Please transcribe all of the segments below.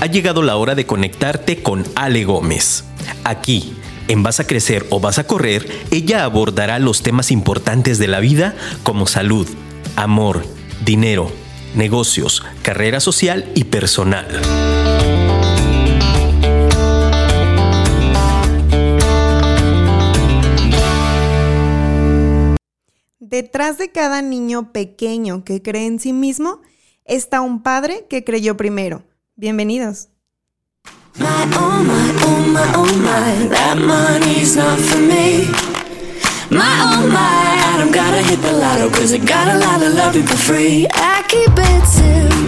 ha llegado la hora de conectarte con Ale Gómez. Aquí, en Vas a Crecer o Vas a Correr, ella abordará los temas importantes de la vida como salud, amor, dinero, negocios, carrera social y personal. Detrás de cada niño pequeño que cree en sí mismo está un padre que creyó primero. Bienvenidos. My, oh my, oh my, oh my, that money's not for me. My, oh my, don't gotta hit the lotto cause I got a lot of love for free. I keep it simple,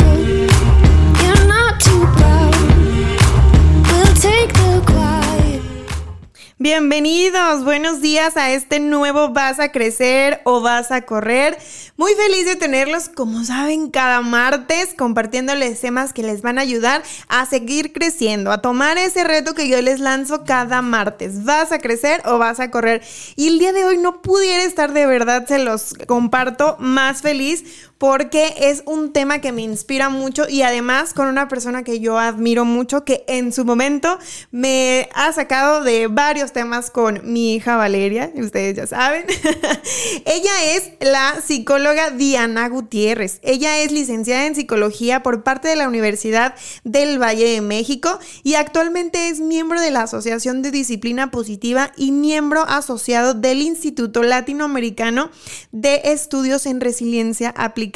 Bienvenidos, buenos días a este nuevo Vas a Crecer o Vas a Correr. Muy feliz de tenerlos, como saben, cada martes compartiéndoles temas que les van a ayudar a seguir creciendo, a tomar ese reto que yo les lanzo cada martes. ¿Vas a crecer o vas a correr? Y el día de hoy no pudiera estar de verdad, se los comparto más feliz porque es un tema que me inspira mucho y además con una persona que yo admiro mucho que en su momento me ha sacado de varios temas con mi hija Valeria, ustedes ya saben. Ella es la psicóloga Diana Gutiérrez. Ella es licenciada en psicología por parte de la Universidad del Valle de México y actualmente es miembro de la Asociación de Disciplina Positiva y miembro asociado del Instituto Latinoamericano de Estudios en Resiliencia Aplicada.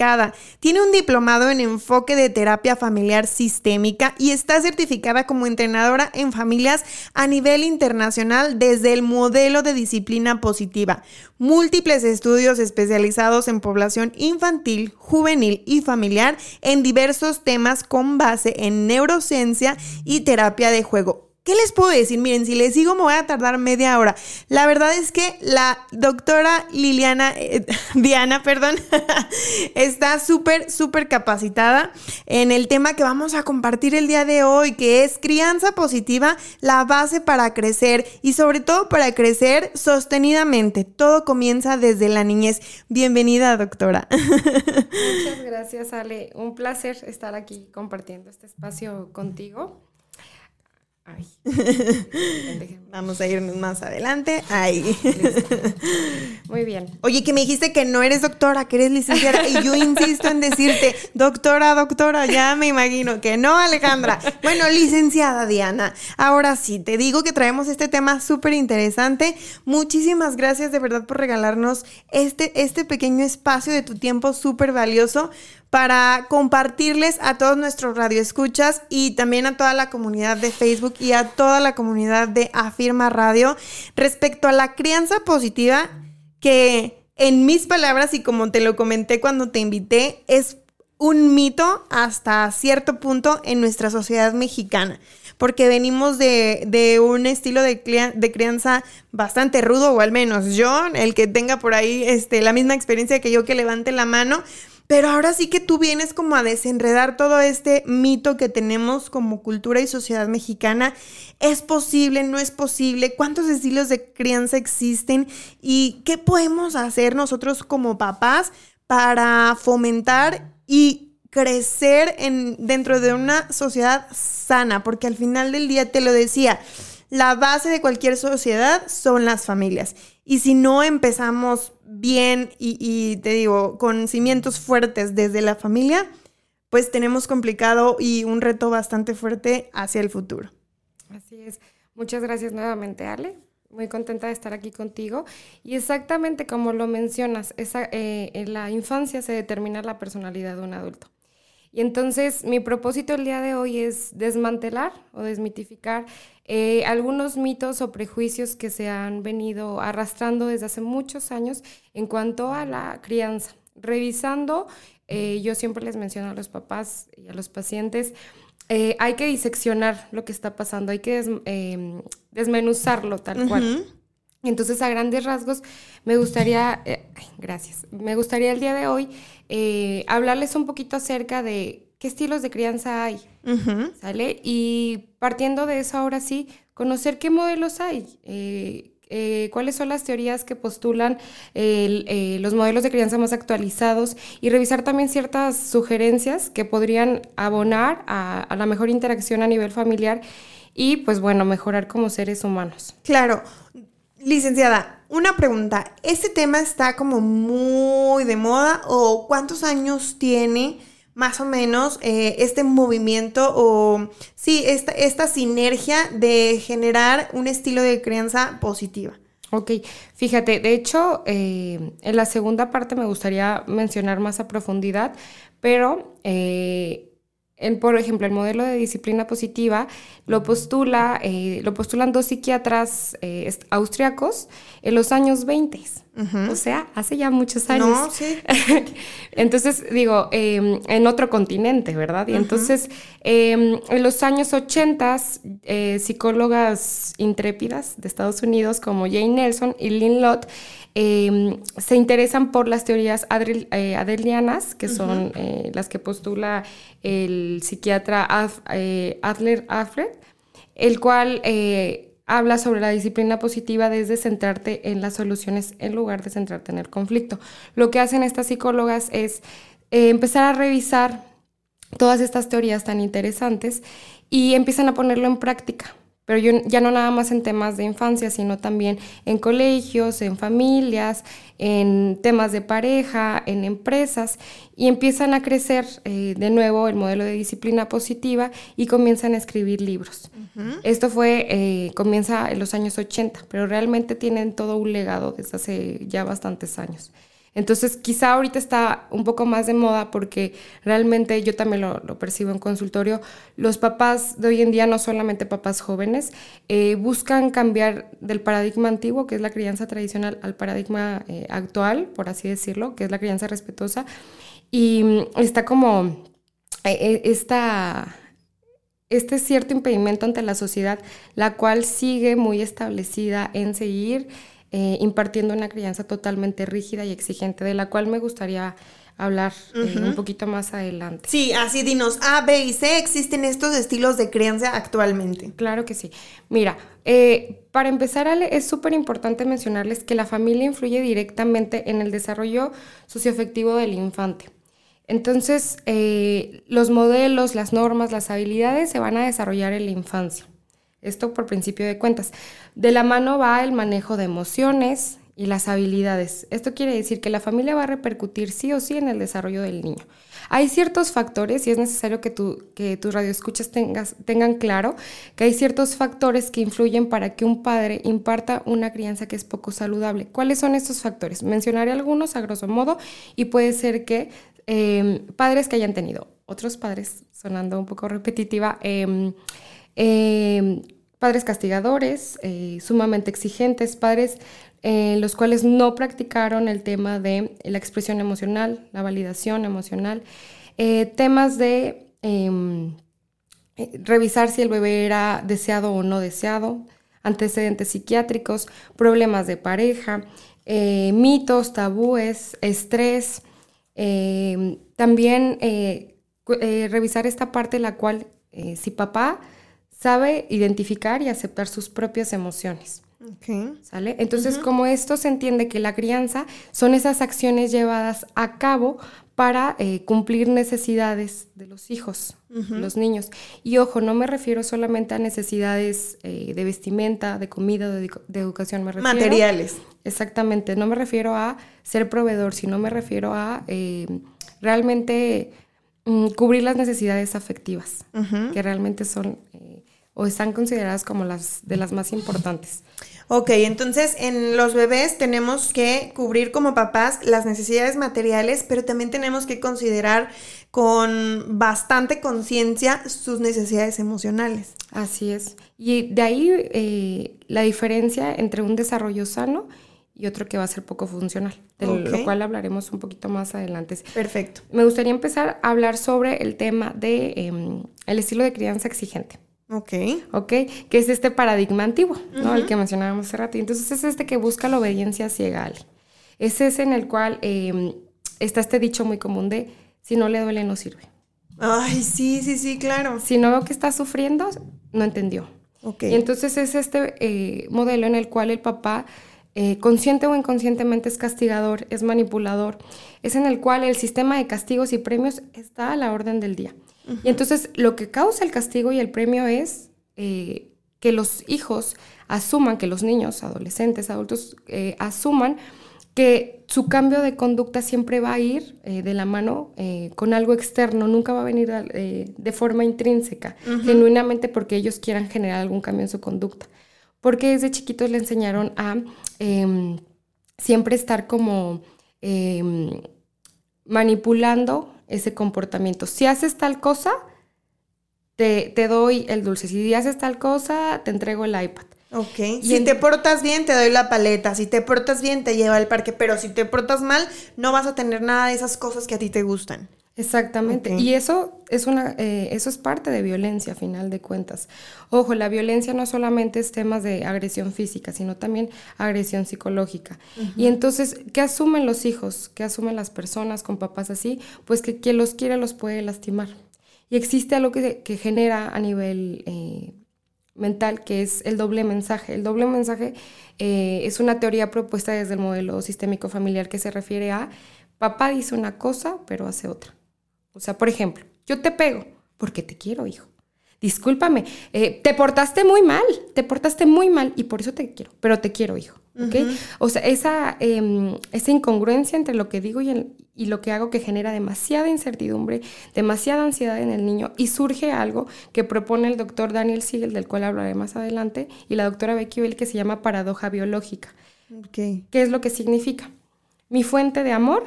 Tiene un diplomado en enfoque de terapia familiar sistémica y está certificada como entrenadora en familias a nivel internacional desde el modelo de disciplina positiva. Múltiples estudios especializados en población infantil, juvenil y familiar en diversos temas con base en neurociencia y terapia de juego. ¿Qué les puedo decir? Miren, si les digo me voy a tardar media hora. La verdad es que la doctora Liliana, eh, Diana, perdón, está súper, súper capacitada en el tema que vamos a compartir el día de hoy, que es crianza positiva, la base para crecer y sobre todo para crecer sostenidamente. Todo comienza desde la niñez. Bienvenida, doctora. Muchas gracias, Ale. Un placer estar aquí compartiendo este espacio contigo. Ay. Vamos a irnos más adelante. Ay. Muy bien. Oye, que me dijiste que no eres doctora, que eres licenciada. Y yo insisto en decirte, doctora, doctora, ya me imagino que no, Alejandra. Bueno, licenciada Diana. Ahora sí, te digo que traemos este tema súper interesante. Muchísimas gracias de verdad por regalarnos este, este pequeño espacio de tu tiempo súper valioso para compartirles a todos nuestros radioescuchas y también a toda la comunidad de Facebook y a toda la comunidad de Afirma Radio respecto a la crianza positiva que en mis palabras y como te lo comenté cuando te invité es un mito hasta cierto punto en nuestra sociedad mexicana porque venimos de, un estilo de, de, crianza bastante rudo, o al menos yo, el que tenga por ahí este, la misma experiencia que yo, que levante la mano, pero ahora sí que tú vienes como a desenredar todo este mito que tenemos como cultura y sociedad mexicana. ¿Es posible? ¿No es posible? ¿Cuántos estilos de crianza existen? ¿Y qué podemos hacer nosotros como papás para fomentar y crecer en, dentro de una sociedad sana? Porque al final del día te lo decía, la base de cualquier sociedad son las familias. Y si no empezamos bien y, te digo, con cimientos fuertes desde la familia, pues tenemos complicado y un reto bastante fuerte hacia el futuro. Así es. Muchas gracias nuevamente, Ale. Muy contenta de estar aquí contigo. Y exactamente como lo mencionas, esa, eh, en la infancia se determina la personalidad de un adulto. Y entonces mi propósito el día de hoy es desmantelar o desmitificar eh, algunos mitos o prejuicios que se han venido arrastrando desde hace muchos años en cuanto a la crianza. Revisando, eh, yo siempre les menciono a los papás y a los pacientes, eh, hay que diseccionar lo que está pasando, hay que em, desmenuzarlo tal cual. Entonces, a grandes rasgos, me gustaría, gracias, me gustaría el día de hoy eh, hablarles un poquito acerca de qué estilos de crianza hay, ¿sale? Y partiendo de eso, ahora sí, conocer qué modelos hay, eh, eh, cuáles son las teorías que postulan eh, los modelos de crianza más actualizados y revisar también ciertas sugerencias que podrían abonar a la mejor interacción a nivel familiar y pues bueno, mejorar como seres humanos. Claro. Licenciada, una pregunta. ¿Este tema está como muy de moda o cuántos años tiene más o menos eh, este movimiento o sí, esta, esta sinergia de generar un estilo de crianza positiva? Ok, fíjate, de hecho, eh, en la segunda parte me gustaría mencionar más a profundidad, pero eh, por ejemplo, el modelo de disciplina positiva lo, postula, eh, lo postulan dos psiquiatras eh, austriacos en los años 20. O sea, hace ya muchos años. No, sí. entonces, digo, em, en otro continente, ¿verdad? Y entonces, em, en los años 80, eh, psicólogas intrépidas de Estados Unidos como Jane Nelson y Lynn Lott Em, se interesan por las teorías eh, adelianas, que son eh, las que postula el psiquiatra Adler Alfred, el cual habla sobre la disciplina positiva desde centrarte en las soluciones en lugar de centrarte en el conflicto. Lo que hacen estas psicólogas es empezar a revisar todas estas teorías tan interesantes y empiezan a ponerlo en práctica pero yo, ya no nada más en temas de infancia, sino también en colegios, en familias, en temas de pareja, en empresas, y empiezan a crecer eh, de nuevo el modelo de disciplina positiva y comienzan a escribir libros. Esto fue, eh, comienza en los años 80, pero realmente tienen todo un legado desde hace ya bastantes años. Entonces, quizá ahorita está un poco más de moda porque realmente yo también lo, percibo en consultorio. Los papás de hoy en día, no solamente papás jóvenes, eh, buscan cambiar del paradigma antiguo, que es la crianza tradicional, al paradigma eh, actual, por así decirlo, que es la crianza respetuosa. Y mm, está como eh, esta este cierto impedimento ante la sociedad, la cual sigue muy establecida en seguir eh, impartiendo una crianza totalmente rígida y exigente, de la cual me gustaría hablar eh, un poquito más adelante. Sí, así dinos, A, B y C, ¿existen estos estilos de crianza actualmente? Claro que sí. Mira, eh, para empezar, Ale, es súper importante mencionarles que la familia influye directamente en el desarrollo socioafectivo del infante. Entonces, los modelos, las normas, las habilidades se van a desarrollar en la infancia. Esto por principio de cuentas. De la mano va el manejo de emociones y las habilidades. Esto quiere decir que la familia va a repercutir sí o sí en el desarrollo del niño. Hay ciertos factores y es necesario que, tu, que tus radioescuchas tengas, tengan claro que hay ciertos factores que influyen para que un padre imparta una crianza que es poco saludable. ¿Cuáles son estos factores? Mencionaré algunos a grosso modo y puede ser que em, padres que hayan tenido, otros padres, sonando un poco repetitiva, eh, padres castigadores, eh, sumamente exigentes, padres en los cuales no practicaron el tema de la expresión emocional, la validación emocional, eh, temas de em, eh, revisar si el bebé era deseado o no deseado, antecedentes psiquiátricos, problemas de pareja, mitos, tabúes, estrés, em, también revisar esta parte la cual si papá sabe identificar y aceptar sus propias emociones. ¿Sale? Entonces, como esto se entiende que la crianza son esas acciones llevadas a cabo para eh, cumplir necesidades de los hijos, los niños. Y ojo, no me refiero solamente a necesidades eh, de vestimenta, de comida, de, educación, me refiero... Materiales. Exactamente, no me refiero a ser proveedor, sino me refiero a eh, realmente mm, cubrir las necesidades afectivas, que realmente son o están consideradas como las de las más importantes. Ok, entonces en los bebés tenemos que cubrir como papás las necesidades materiales, pero también tenemos que considerar con bastante conciencia sus necesidades emocionales. Así es. Y de ahí eh, la diferencia entre un desarrollo sano y otro que va a ser poco funcional, de lo cual hablaremos un poquito más adelante. Perfecto. Me gustaría empezar a hablar sobre el tema de em, el estilo de crianza exigente. Ok. Ok, que es este paradigma antiguo, ¿no? El que mencionábamos hace rato. Entonces es este que busca la obediencia ciega. Es ese en el cual em, está este dicho muy común de si no le duele no sirve. Ay, sí, sí, sí, claro. Si no veo que está sufriendo, no entendió. Y entonces es este eh, modelo en el cual el papá, eh, consciente o inconscientemente, es castigador, es manipulador, es en el cual el sistema de castigos y premios está a la orden del día. Y entonces lo que causa el castigo y el premio es eh, que los hijos asuman, que los niños, adolescentes, adultos, asuman que su cambio de conducta siempre va a ir eh, de la mano eh, con algo externo, nunca va a venir eh, de forma intrínseca, genuinamente porque ellos quieran generar algún cambio en su conducta. Porque desde chiquitos le enseñaron a em, siempre estar como em, manipulando ese comportamiento. Si haces tal cosa, te, te doy el dulce. Si haces tal cosa, te entrego el iPad. Ok. si te portas bien, te doy la paleta. Si te portas bien, te lleva al parque. Pero si te portas mal, no vas a tener nada de esas cosas que a ti te gustan. Exactamente. Y eso es una, eh, eso es parte de violencia, a final de cuentas. Ojo, la violencia no solamente es temas de agresión física, sino también agresión psicológica. Y entonces, ¿qué asumen los hijos? ¿Qué asumen las personas con papás así? Pues que quien los quiere los puede lastimar. Y existe algo que, que genera a nivel eh, mental, que es el doble mensaje. El doble mensaje eh, es una teoría propuesta desde el modelo sistémico familiar que se refiere a papá dice una cosa, pero hace otra. O sea, por ejemplo, yo te pego porque te quiero, hijo. Discúlpame, eh, te portaste muy mal, te portaste muy mal y por eso te quiero, pero te quiero, hijo. O sea, esa, em, esa incongruencia entre lo que digo y, y, lo que hago que genera demasiada incertidumbre, demasiada ansiedad en el niño y surge algo que propone el doctor Daniel Siegel, del cual hablaré más adelante, y la doctora Becky Bell, que se llama paradoja biológica. ¿Qué es lo que significa? Mi fuente de amor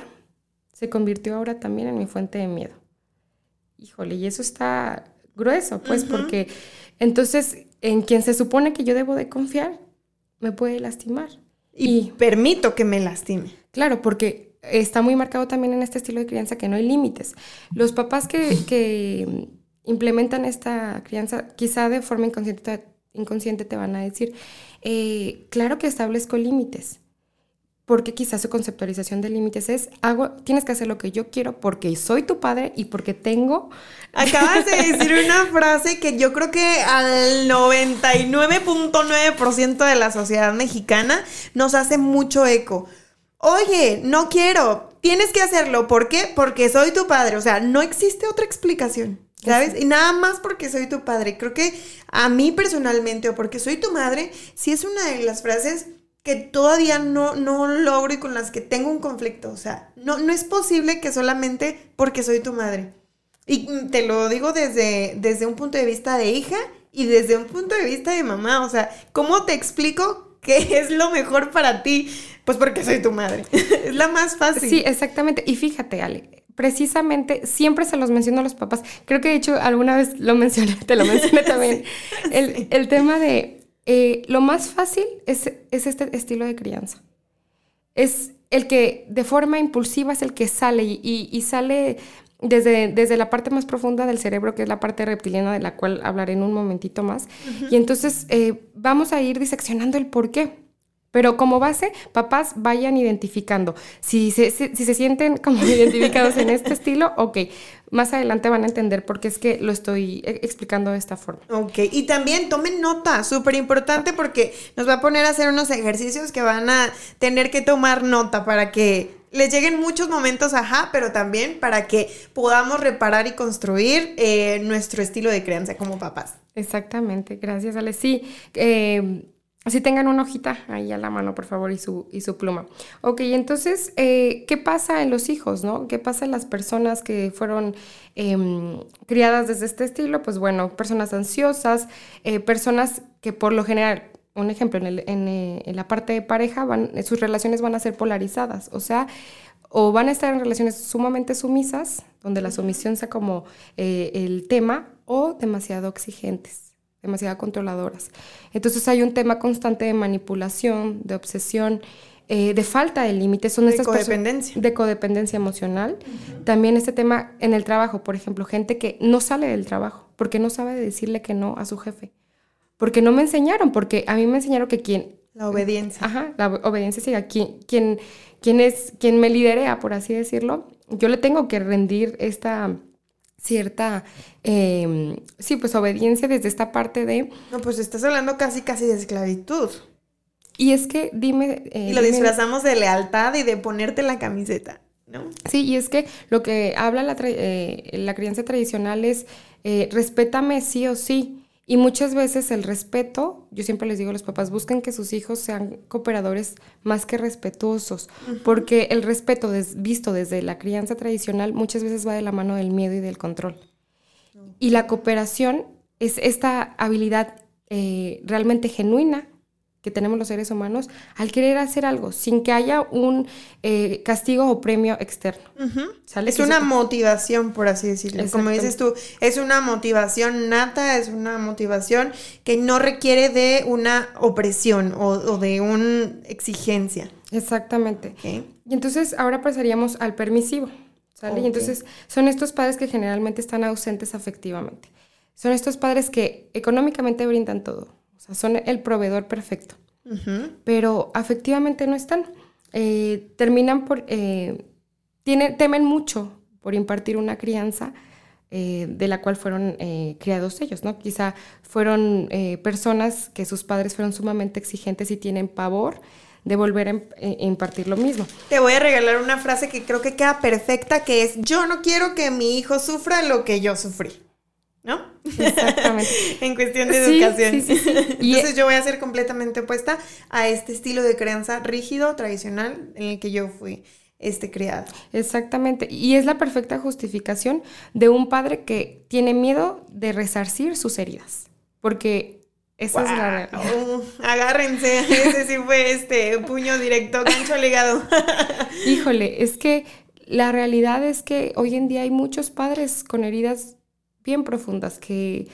se convirtió ahora también en mi fuente de miedo. Híjole, y eso está grueso, pues, porque entonces en quien se supone que yo debo de confiar, me puede lastimar. Y, permito que me lastime. Claro, porque está muy marcado también en este estilo de crianza que no hay límites. Los papás que, implementan esta crianza, quizá de forma inconsciente, inconsciente te van a decir, eh, claro que establezco límites, porque quizás su conceptualización de límites es, hago, tienes que hacer lo que yo quiero porque soy tu padre y porque tengo... Acabas de decir una frase que yo creo que al 99.9% de la sociedad mexicana nos hace mucho eco. Oye, no quiero, tienes que hacerlo. ¿Por qué? Porque soy tu padre. O sea, no existe otra explicación. ¿Sabes? Y nada más porque soy tu padre. Creo que a mí personalmente o porque soy tu madre, sí es una de las frases que todavía no, no logro y con las que tengo un conflicto. O sea, no, no es posible que solamente porque soy tu madre. Y te lo digo desde, desde un punto de vista de hija y desde un punto de vista de mamá. O sea, ¿cómo te explico qué es lo mejor para ti? Pues porque soy tu madre. es la más fácil. Sí, exactamente. Y fíjate, Ale, precisamente siempre se los menciono a los papás. Creo que de hecho alguna vez lo mencioné, te lo mencioné también. el, el tema de eh, lo más fácil es, este estilo de crianza. Es el que de forma impulsiva es el que sale y, sale desde, desde, la parte más profunda del cerebro, que es la parte reptiliana de la cual hablaré en un momentito más. Y entonces eh, vamos a ir diseccionando el por qué. Pero como base, papás vayan identificando. Si se, si, se sienten como identificados en este estilo, ok, más adelante van a entender por qué es que lo estoy e, explicando de esta forma. Ok, y también tomen nota, súper importante porque nos va a poner a hacer unos ejercicios que van a tener que tomar nota para que les lleguen muchos momentos ajá, pero también para que podamos reparar y construir eh, nuestro estilo de crianza como papás. Exactamente, gracias Ale. Sí, eh, Así tengan una hojita ahí a la mano, por favor, y su, y su pluma. Ok, entonces, eh, ¿qué pasa en los hijos, no? ¿Qué pasa en las personas que fueron em, criadas desde este estilo? Pues bueno, personas ansiosas, eh, personas que por lo general, un ejemplo, en, eh, en, la parte de pareja, van, sus relaciones van a ser polarizadas, o sea, o van a estar en relaciones sumamente sumisas, donde la sumisión sea como el tema, o demasiado exigentes demasiado controladoras. Entonces hay un tema constante de manipulación, de obsesión, eh, de falta de límites. Son de codependencia. De codependencia emocional. También este tema en el trabajo, por ejemplo, gente que no sale del trabajo porque no sabe decirle que no a su jefe. Porque no me enseñaron, porque a mí me enseñaron que quien... La obediencia. Ajá, la obediencia siga. Quien, quien, quien, es, quien me liderea, por así decirlo, yo le tengo que rendir esta cierta, em, sí, pues obediencia desde esta parte de... No, pues estás hablando casi, casi de esclavitud. Y es que dime... Eh, y lo disfrazamos de lealtad y de ponerte la camiseta, ¿no? Sí, y es que lo que habla la, eh, la crianza tradicional es, eh, respétame sí o sí. Y muchas veces el respeto, yo siempre les digo a los papás, busquen que sus hijos sean cooperadores más que respetuosos, porque el respeto visto desde la crianza tradicional muchas veces va de la mano del miedo y del control. Y la cooperación es esta habilidad eh, realmente genuina que tenemos los seres humanos al querer hacer algo sin que haya un eh, castigo o premio externo. Es una motivación, por así decirlo. Como dices tú, es una motivación nata, es una motivación que no requiere de una opresión o, de una exigencia. Exactamente. Y entonces ahora pasaríamos al permisivo. ¿sale? Y entonces son estos padres que generalmente están ausentes afectivamente. Son estos padres que económicamente brindan todo son el proveedor perfecto. Pero afectivamente no están. Eh, terminan por... Eh, temen mucho por impartir una crianza eh, de la cual fueron criados ellos, ¿no? Quizá fueron personas que sus padres fueron sumamente exigentes y tienen pavor de volver a impartir lo mismo. Te voy a regalar una frase que creo que queda perfecta, que es, yo no quiero que mi hijo sufra lo que yo sufrí. ¿No? Exactamente. en cuestión de educación. Entonces yo voy a ser completamente opuesta a este estilo de crianza rígido, tradicional, en el que yo fui este criado. Exactamente. Y es la perfecta justificación de un padre que tiene miedo de resarcir sus heridas. Porque esa es la realidad. agárrense, ese sí fue este puño directo, gancho legado. Híjole, es que la realidad es que hoy en día hay muchos padres con heridas bien profundas que,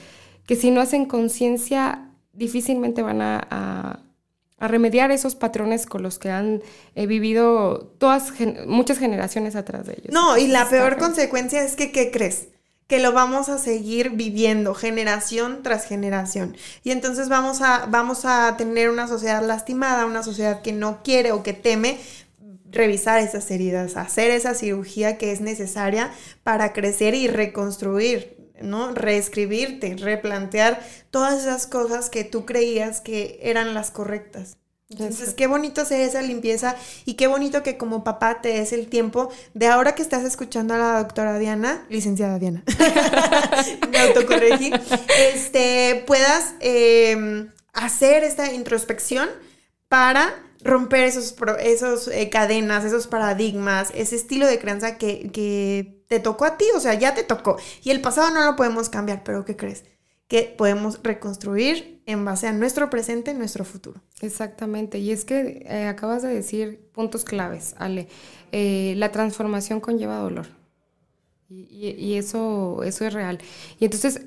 que si no hacen conciencia difícilmente van a, remediar esos patrones con los que han eh, vivido todas muchas generaciones atrás de ellos. No, y la peor consecuencia es que, ¿qué crees? que lo vamos a seguir viviendo generación tras generación. Y entonces vamos a, vamos a tener una sociedad lastimada, una sociedad que no quiere o que teme revisar esas heridas, hacer esa cirugía que es necesaria para crecer y reconstruir ¿no? Reescribirte, replantear todas esas cosas que tú creías que eran las correctas. Entonces, qué bonito hacer esa limpieza y qué bonito que como papá te des el tiempo de ahora que estás escuchando a la doctora Diana, licenciada Diana, me autocorregí, este, puedas em, hacer esta introspección para romper esos, esos eh, cadenas, esos paradigmas, ese estilo de crianza que, que te tocó a ti, o sea, ya te tocó. Y el pasado no lo podemos cambiar, pero ¿qué crees? Que podemos reconstruir en base a nuestro presente, nuestro futuro. Exactamente. Y es que eh, acabas de decir puntos claves, Ale. Eh, la transformación conlleva dolor. Y, eso, eso es real. Y entonces,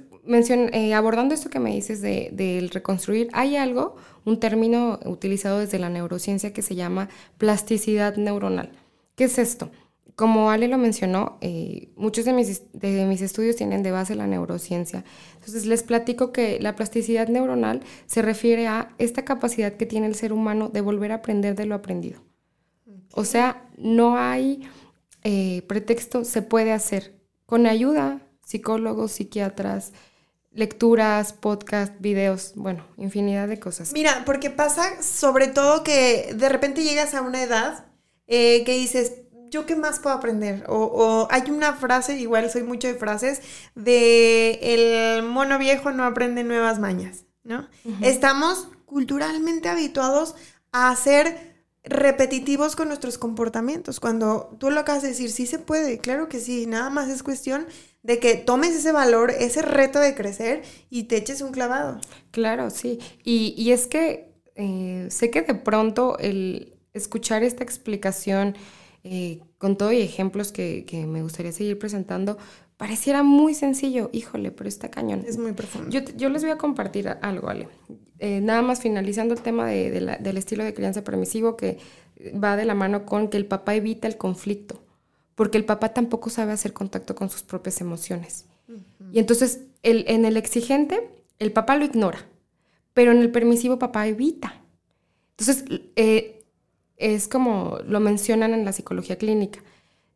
eh, abordando esto que me dices del de, reconstruir, hay algo, un término utilizado desde la neurociencia que se llama plasticidad neuronal. ¿Qué es esto? Como Ale lo mencionó, eh, muchos de mis, de mis estudios tienen de base la neurociencia. Entonces les platico que la plasticidad neuronal se refiere a esta capacidad que tiene el ser humano de volver a aprender de lo aprendido. O sea, no hay eh, pretexto, se puede hacer. Con ayuda, psicólogos, psiquiatras, lecturas, podcast, videos, bueno, infinidad de cosas. Mira, porque pasa sobre todo que de repente llegas a una edad eh, que dices, ¿yo qué más puedo aprender? O, hay una frase, igual soy mucho de frases, de el mono viejo no aprende nuevas mañas, ¿no? Estamos culturalmente habituados a ser repetitivos con nuestros comportamientos. Cuando tú lo acabas de decir, sí se puede, claro que sí, nada más es cuestión de que tomes ese valor, ese reto de crecer y te eches un clavado. Claro, sí. Y, es que eh, sé que de pronto el escuchar esta explicación eh, con todo y ejemplos que, me gustaría seguir presentando, pareciera muy sencillo, híjole, pero está cañón. Es muy profundo. Yo, les voy a compartir algo, Ale. Eh, nada más finalizando el tema del estilo de crianza permisivo que va de la mano con que el papá evita el conflicto, porque el papá tampoco sabe hacer contacto con sus propias emociones. Y entonces, el, en el exigente, el papá lo ignora, pero en el permisivo papá evita. Entonces, eh, es como lo mencionan en la psicología clínica.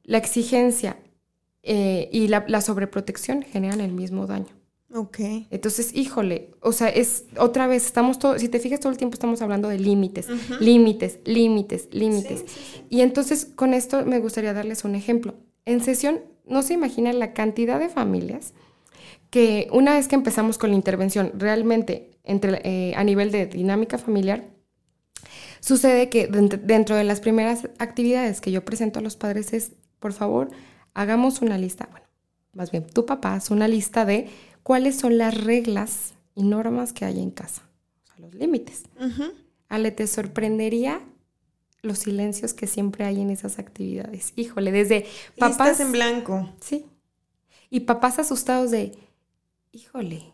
La exigencia eh, y la, la sobreprotección generan el mismo daño. Ok. Entonces, híjole, o sea, es otra vez, estamos todo, si te fijas todo el tiempo estamos hablando de límites, límites, límites, límites. Y entonces con esto me gustaría darles un ejemplo. En sesión, no se imaginan la cantidad de familias que una vez que empezamos con la intervención, realmente entre, eh, a nivel de dinámica familiar, sucede que dentro de las primeras actividades que yo presento a los padres es, por favor, hagamos una lista, bueno, más bien, tu papá hace una lista de cuáles son las reglas y normas que hay en casa, o sea, los límites. Ale, te sorprendería los silencios que siempre hay en esas actividades. Híjole, desde papás en blanco. Sí. Y papás asustados de, híjole,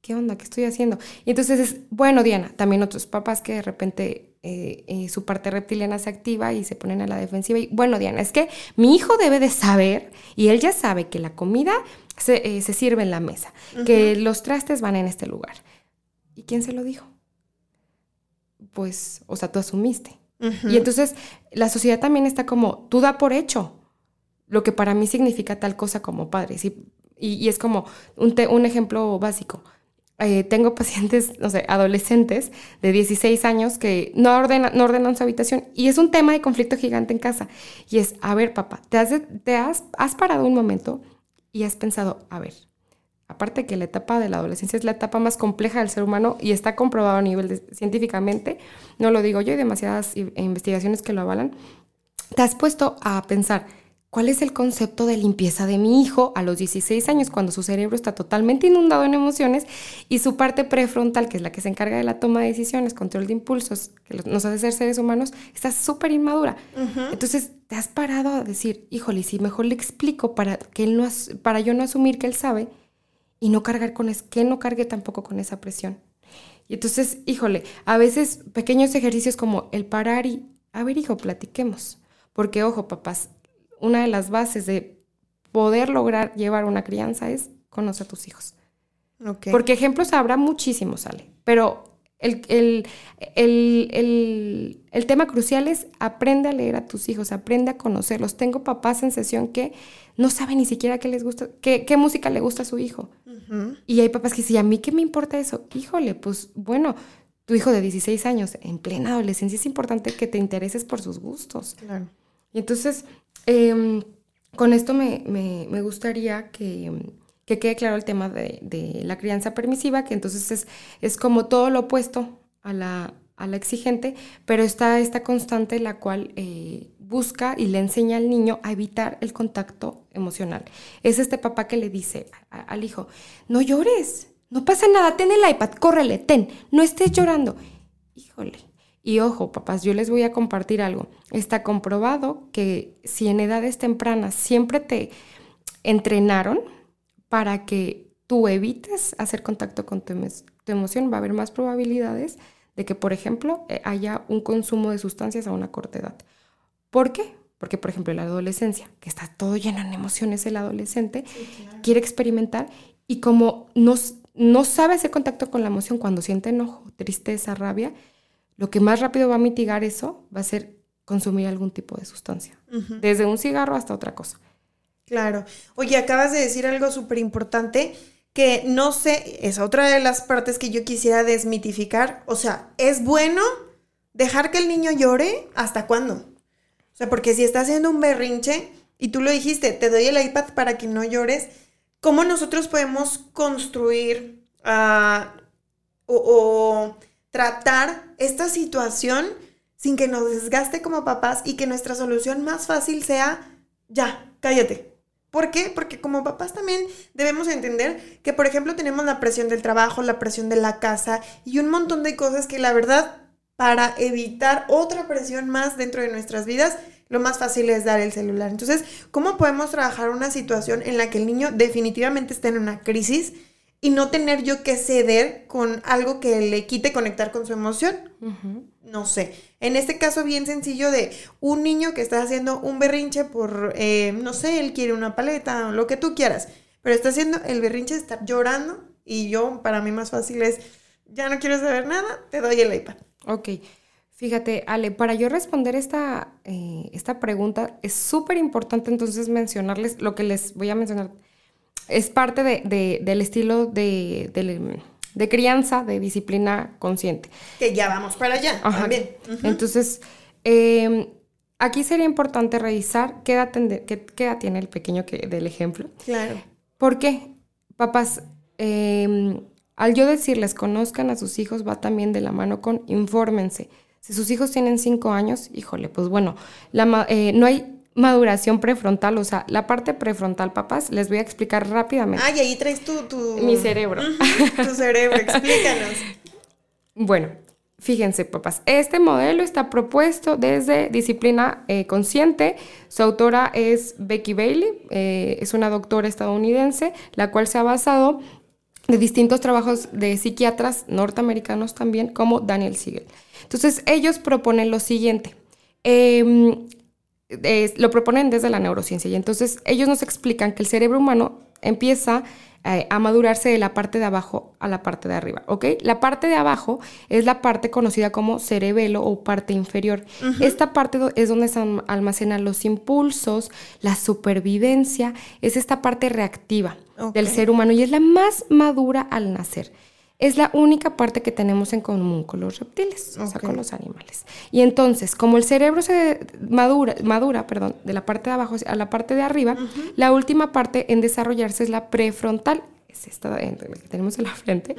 ¿qué onda? ¿Qué estoy haciendo? Y entonces es, bueno, Diana, también otros papás que de repente eh, eh, su parte reptiliana se activa y se ponen a la defensiva. Y bueno, Diana, es que mi hijo debe de saber, y él ya sabe que la comida se, eh, sirve en la mesa, que los trastes van en este lugar. ¿Y quién se lo dijo? Pues, o sea, tú asumiste. Y entonces la sociedad también está como, tú da por hecho lo que para mí significa tal cosa como padre. Y, es como un, un ejemplo básico. Eh, tengo pacientes, no sé, adolescentes de 16 años que no, ordenan, no ordenan su habitación y es un tema de conflicto gigante en casa. Y es, a ver, papá, te, has, te has, has parado un momento y has pensado, a ver, aparte que la etapa de la adolescencia es la etapa más compleja del ser humano y está comprobado a nivel científicamente, no lo digo yo, hay demasiadas investigaciones que lo avalan, te has puesto a pensar, ¿Cuál es el concepto de limpieza de mi hijo a los 16 años cuando su cerebro está totalmente inundado en emociones y su parte prefrontal, que es la que se encarga de la toma de decisiones, control de impulsos, que nos hace ser seres humanos, está súper inmadura? Entonces, te has parado a decir, híjole, si mejor le explico para, que él no para yo no asumir que él sabe y no cargar con es que no cargue tampoco con esa presión. Y entonces, híjole, a veces pequeños ejercicios como el parar y, a ver, hijo, platiquemos. Porque, ojo, papás, una de las bases de poder lograr llevar una crianza es conocer a tus hijos. Porque ejemplos habrá muchísimos, Ale, pero el, el, tema crucial es aprende a leer a tus hijos, aprende a conocerlos. Tengo papás en sesión que no saben ni siquiera qué les gusta, qué, qué música le gusta a su hijo. Y hay papás que dicen, ¿a mí qué me importa eso? Híjole, pues bueno, tu hijo de 16 años, en plena adolescencia, es importante que te intereses por sus gustos. Claro. Y entonces, Em, con esto me, gustaría que, quede claro el tema de, la crianza permisiva, que entonces es, es como todo lo opuesto a la, exigente, pero está esta constante la cual eh, busca y le enseña al niño a evitar el contacto emocional. Es este papá que le dice al hijo, no llores, no pasa nada, ten el iPad, córrele, ten, no estés llorando. Híjole, y ojo, papás, yo les voy a compartir algo. Está comprobado que si en edades tempranas siempre te entrenaron para que tú evites hacer contacto con tu, emoción, va a haber más probabilidades de que, por ejemplo, eh, haya un consumo de sustancias a una corta edad. ¿Por qué? Porque, por ejemplo, la adolescencia, que está todo lleno de emociones el adolescente, quiere experimentar y como no, no sabe hacer contacto con la emoción cuando siente enojo, tristeza, rabia, lo que más rápido va a mitigar eso va a ser consumir algún tipo de sustancia, desde un cigarro hasta otra cosa. Claro. Oye, acabas de decir algo súper importante que no sé, es otra de las partes que yo quisiera desmitificar. O sea, ¿es bueno dejar que el niño llore? ¿Hasta cuándo? O sea, porque si está haciendo un berrinche y tú lo dijiste, te doy el iPad para que no llores, ¿cómo nosotros podemos construir ah, o tratar esta situación sin que nos desgaste como papás y que nuestra solución más fácil sea, ya, cállate. ¿Por qué? Porque como papás también debemos entender que, por ejemplo, tenemos la presión del trabajo, la presión de la casa y un montón de cosas que la verdad, para evitar otra presión más dentro de nuestras vidas, lo más fácil es dar el celular. Entonces, ¿cómo podemos trabajar una situación en la que el niño definitivamente está en una crisis? Y no tener yo que ceder con algo que le quite conectar con su emoción. No sé. En este caso bien sencillo de un niño que está haciendo un berrinche por, eh, no sé, él quiere una paleta o lo que tú quieras, pero está haciendo el berrinche estar llorando y yo, para mí más fácil es, ya no quiero saber nada, te doy el iPad. Ok. Fíjate, Ale, para yo responder esta, eh, esta pregunta, es súper importante entonces mencionarles lo que les voy a mencionar. Es parte de, del estilo de, de, crianza, de disciplina consciente. Que ya vamos para allá también. Entonces, em, aquí sería importante revisar qué edad, qué, qué tiene el pequeño que, del ejemplo. Claro. ¿Por qué? Papás, em, al yo decirles conozcan a sus hijos, va también de la mano con infórmense si sus hijos tienen cinco años, híjole, pues bueno, la, eh, no hay maduración prefrontal, o sea, la parte prefrontal, papás, les voy a explicar rápidamente. Ah, y ahí traes tu... tu... Mi cerebro. tu cerebro, explícanos. Bueno, fíjense, papás, este modelo está propuesto desde Disciplina eh, Consciente. Su autora es Becky Bailey, eh, es una doctora estadounidense, la cual se ha basado de distintos trabajos de psiquiatras norteamericanos también, como Daniel Siegel. Entonces, ellos proponen lo siguiente. Lo proponen desde la neurociencia y entonces ellos nos explican que el cerebro humano empieza eh, a madurarse de la parte de abajo a la parte de arriba, ¿ok? La parte de abajo es la parte conocida como cerebelo o parte inferior. Esta parte es donde se almacenan los impulsos, la supervivencia, es esta parte reactiva del ser humano y es la más madura al nacer es la única parte que tenemos en común con los reptiles, o sea, con los animales. Y entonces, como el cerebro se madura, madura perdón, de la parte de abajo a la parte de arriba, la última parte en desarrollarse es la prefrontal, es esta que tenemos en la frente,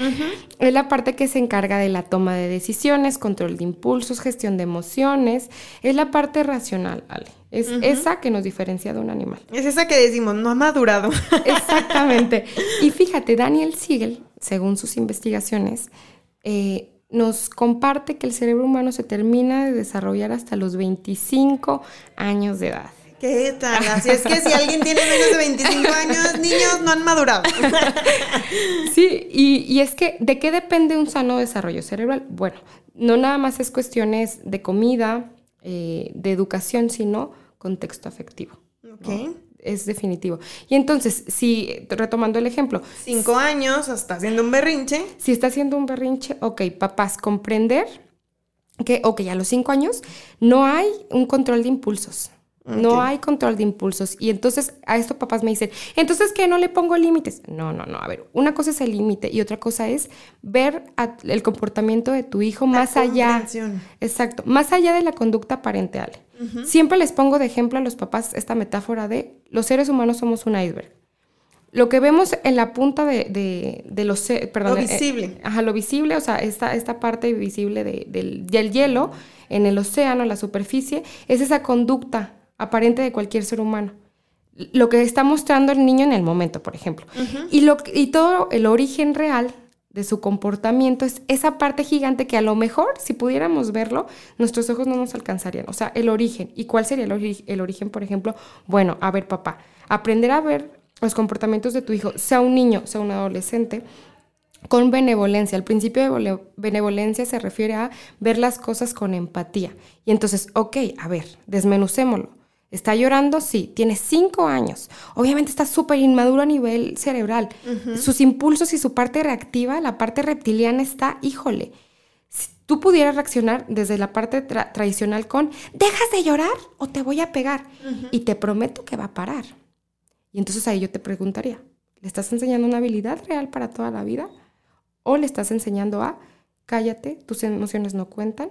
es la parte que se encarga de la toma de decisiones, control de impulsos, gestión de emociones, es la parte racional, Ale. Es esa que nos diferencia de un animal. Es esa que decimos, no ha madurado. Exactamente. Y fíjate, Daniel Siegel según sus investigaciones, eh, nos comparte que el cerebro humano se termina de desarrollar hasta los 25 años de edad. ¿Qué tal? Así es que si alguien tiene menos de 25 años, niños no han madurado. Sí, y, es que, ¿de qué depende un sano desarrollo cerebral? Bueno, no nada más es cuestiones de comida, eh, de educación, sino contexto afectivo. Okay es definitivo. Y entonces, si, retomando el ejemplo. Cinco años, está haciendo un berrinche. Si está haciendo un berrinche, ok, papás, comprender que, ok, a los cinco años no hay un control de impulsos. No hay control de impulsos. Y entonces a esto papás me dicen, entonces que no le pongo límites. No, no, no. A ver, una cosa es el límite y otra cosa es ver el comportamiento de tu hijo más allá. Exacto, más allá de la conducta parental. Siempre les pongo de ejemplo a los papás esta metáfora de los seres humanos somos un iceberg. Lo que vemos en la punta de, de, los... Perdón, lo eh, visible. ajá, lo visible, o sea, esta, esta parte visible del, del hielo en el océano, en la superficie, es esa conducta aparente de cualquier ser humano. Lo que está mostrando el niño en el momento, por ejemplo. y, lo, y todo el origen real de su comportamiento es esa parte gigante que a lo mejor, si pudiéramos verlo, nuestros ojos no nos alcanzarían. O sea, el origen. ¿Y cuál sería el, el origen, por ejemplo? Bueno, a ver, papá, aprender a ver los comportamientos de tu hijo, sea un niño, sea un adolescente, con benevolencia. El principio de benevolencia se refiere a ver las cosas con empatía. Y entonces, ok, a ver, desmenucémoslo. ¿Está llorando? Sí. Tiene cinco años. Obviamente está súper inmaduro a nivel cerebral. Sus impulsos y su parte reactiva, la parte reptiliana está, híjole. Si tú pudieras reaccionar desde la parte tradicional con, dejas de llorar o te voy a pegar. Y te prometo que va a parar. Y entonces ahí yo te preguntaría, ¿le estás enseñando una habilidad real para toda la vida? ¿O le estás enseñando a, cállate, tus emociones no cuentan?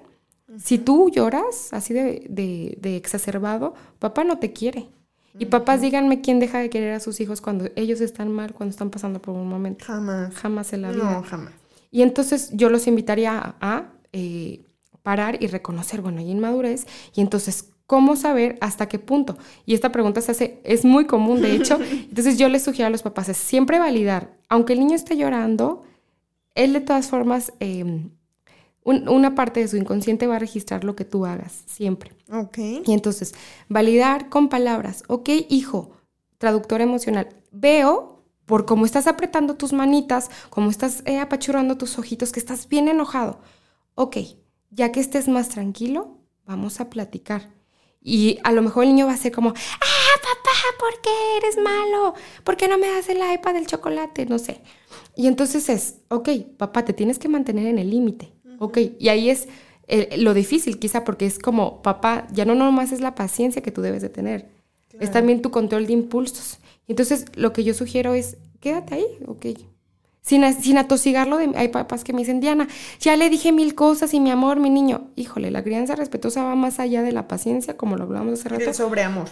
Si tú lloras así de, exacerbado, papá no te quiere. Y papás, díganme quién deja de querer a sus hijos cuando ellos están mal, cuando están pasando por un momento. Jamás. Jamás en la vida. No, jamás. Y entonces yo los invitaría a, eh, parar y reconocer, bueno, hay inmadurez. Y entonces, ¿cómo saber hasta qué punto? Y esta pregunta se hace, es muy común, de hecho. entonces yo les sugiero a los papás, es siempre validar, aunque el niño esté llorando, él de todas formas... Una parte de su inconsciente va a registrar lo que tú hagas, siempre. Ok. Y entonces, validar con palabras. Ok, hijo, traductor emocional, veo por cómo estás apretando tus manitas, cómo estás eh, apachurrando tus ojitos, que estás bien enojado. Ok, ya que estés más tranquilo, vamos a platicar. Y a lo mejor el niño va a ser como, ah, papá, ¿por qué eres malo? ¿Por qué no me das el iPad del chocolate? No sé. Y entonces es, ok, papá, te tienes que mantener en el límite. Ok, y ahí es lo difícil quizá porque es como, papá, ya no nomás es la paciencia que tú debes de tener, es también tu control de impulsos. Entonces, lo que yo sugiero es, quédate ahí, ok. Sin, sin atosigarlo, de, hay papás que me dicen, Diana, ya le dije mil cosas y mi amor, mi niño. Híjole, la crianza respetuosa va más allá de la paciencia, como lo hablamos hace rato. Y el sobreamor.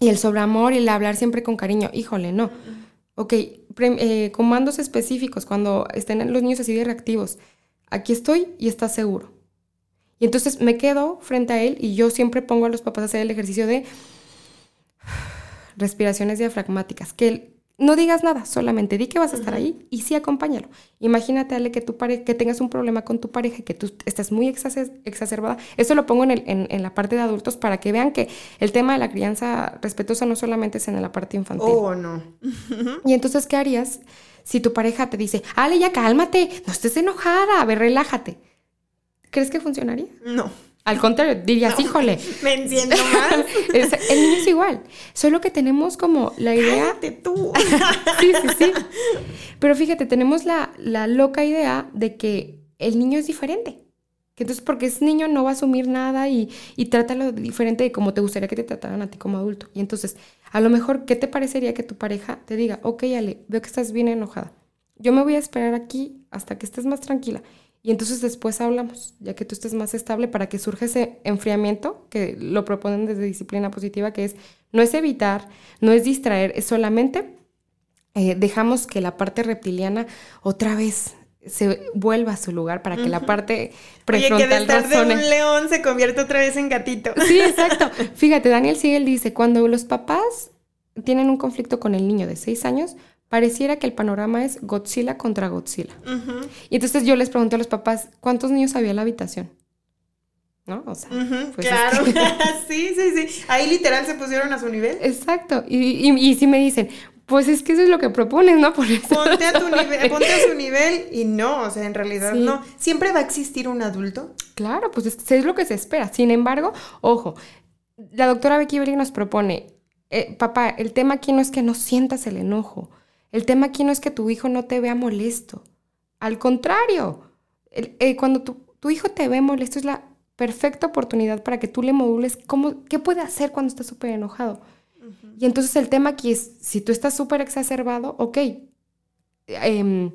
Y el sobreamor y el hablar siempre con cariño. Híjole, no. Ok, eh, comandos específicos, cuando estén los niños así de reactivos. Aquí estoy y estás seguro. Y entonces me quedo frente a él y yo siempre pongo a los papás a hacer el ejercicio de respiraciones diafragmáticas, que no digas nada, solamente di que vas a estar ahí y sí acompáñalo. Imagínate, Ale, que, tu que tengas un problema con tu pareja, que tú estás muy exacerbada. Eso lo pongo en, el, en, la parte de adultos para que vean que el tema de la crianza respetuosa no solamente es en la parte infantil. Oh, no. y entonces, ¿qué harías si tu pareja te dice, Ale, ya cálmate, no estés enojada, a ver, relájate? ¿Crees que funcionaría? No. Al contrario, dirías, híjole. Me enciendo más. el niño es igual. Solo que tenemos como la idea. Cállate tú. sí, sí, sí. Pero fíjate, tenemos la, la loca idea de que el niño es diferente. Que entonces, porque es niño, no va a asumir nada y, y trátalo diferente de como te gustaría que te trataran a ti como adulto. Y entonces, a lo mejor, ¿qué te parecería que tu pareja te diga, ok, Ale, veo que estás bien enojada. Yo me voy a esperar aquí hasta que estés más tranquila y entonces después hablamos, ya que tú estés más estable para que surja ese enfriamiento, que lo proponen desde disciplina positiva, que es, no es evitar, no es distraer, es solamente eh, dejamos que la parte reptiliana otra vez se vuelva a su lugar para que la parte prefrontal Oye, que de estar de un león se convierte otra vez en gatito. Sí, exacto. Fíjate, Daniel Siegel dice, cuando los papás tienen un conflicto con el niño de seis años, pareciera que el panorama es Godzilla contra Godzilla. Y entonces yo les pregunté a los papás, ¿cuántos niños había en la habitación? ¿No? O sea, pues claro. sí, sí, sí. Ahí literal se pusieron a su nivel. Exacto. Y, y, sí me dicen, pues es que eso es lo que propones, ¿no? Por eso ponte, a tu nivel, ponte a su nivel y no, o sea, en realidad no. ¿Siempre va a existir un adulto? Claro, pues es, es lo que se espera. Sin embargo, ojo, la doctora Becky Berry nos propone, eh, papá, el tema aquí no es que no sientas el enojo, el tema aquí no es que tu hijo no te vea molesto. Al contrario, eh, cuando tu, hijo te ve molesto es la perfecta oportunidad para que tú le modules cómo, qué puede hacer cuando está súper enojado. Y entonces el tema aquí es, si tú estás súper exacerbado, ok, em,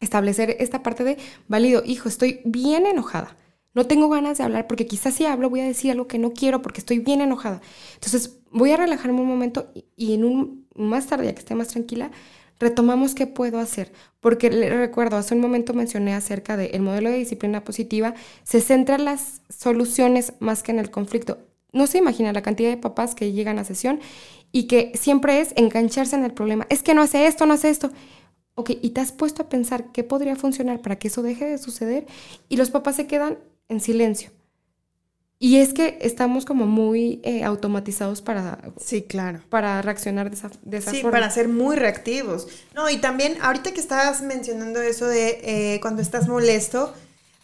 establecer esta parte de, válido, hijo, estoy bien enojada. No tengo ganas de hablar porque quizás si hablo voy a decir algo que no quiero porque estoy bien enojada. Entonces voy a relajarme un momento y, en un más tarde, ya que esté más tranquila, retomamos qué puedo hacer. Porque le recuerdo, hace un momento mencioné acerca del modelo de disciplina positiva, se centra en las soluciones más que en el conflicto. No se imagina la cantidad de papás que llegan a sesión y que siempre es engancharse en el problema. Es que no hace esto, no hace esto. Ok, y te has puesto a pensar qué podría funcionar para que eso deje de suceder y los papás se quedan en silencio. Y es que estamos como muy eh, automatizados para, sí, claro. para reaccionar de esa, de sí, para ser muy reactivos. No, y también ahorita que estabas mencionando eso de eh, cuando estás molesto,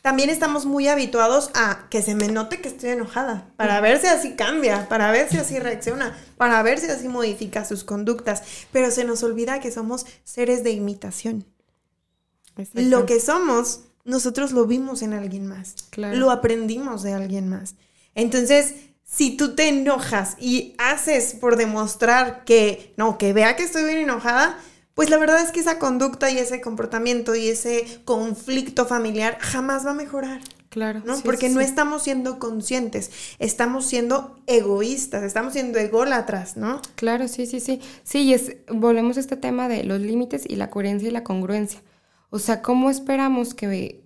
también estamos muy habituados a que se me note que estoy enojada, para ver si así cambia, para ver si así reacciona, para ver si así modifica sus conductas, pero se nos olvida que somos seres de imitación. Lo que somos, nosotros lo vimos en alguien más, lo aprendimos de alguien más. Entonces, si tú te enojas y haces por demostrar que, no, que vea que estoy bien enojada, pues la verdad es que esa conducta y ese comportamiento y ese conflicto familiar jamás va a mejorar. Claro. ¿no? Porque no estamos siendo conscientes, estamos siendo egoístas, estamos siendo ególatras, ¿no? Claro, sí, sí, sí. Sí, y es, volvemos a este tema de los límites y la coherencia y la congruencia. O sea, ¿cómo esperamos que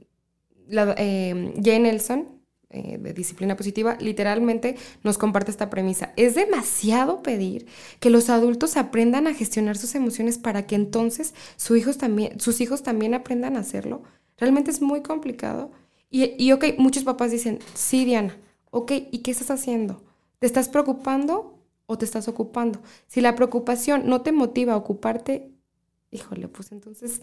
la, eh, Jane Nelson, eh, de disciplina positiva, literalmente nos comparte esta premisa. Es demasiado pedir que los adultos aprendan a gestionar sus emociones para que entonces sus hijos también, sus hijos también aprendan a hacerlo. Realmente es muy complicado. Y, y ok, muchos papás dicen, sí, Diana, ok, ¿y qué estás haciendo? ¿Te estás preocupando o te estás ocupando? Si la preocupación no te motiva a ocuparte, híjole, pues entonces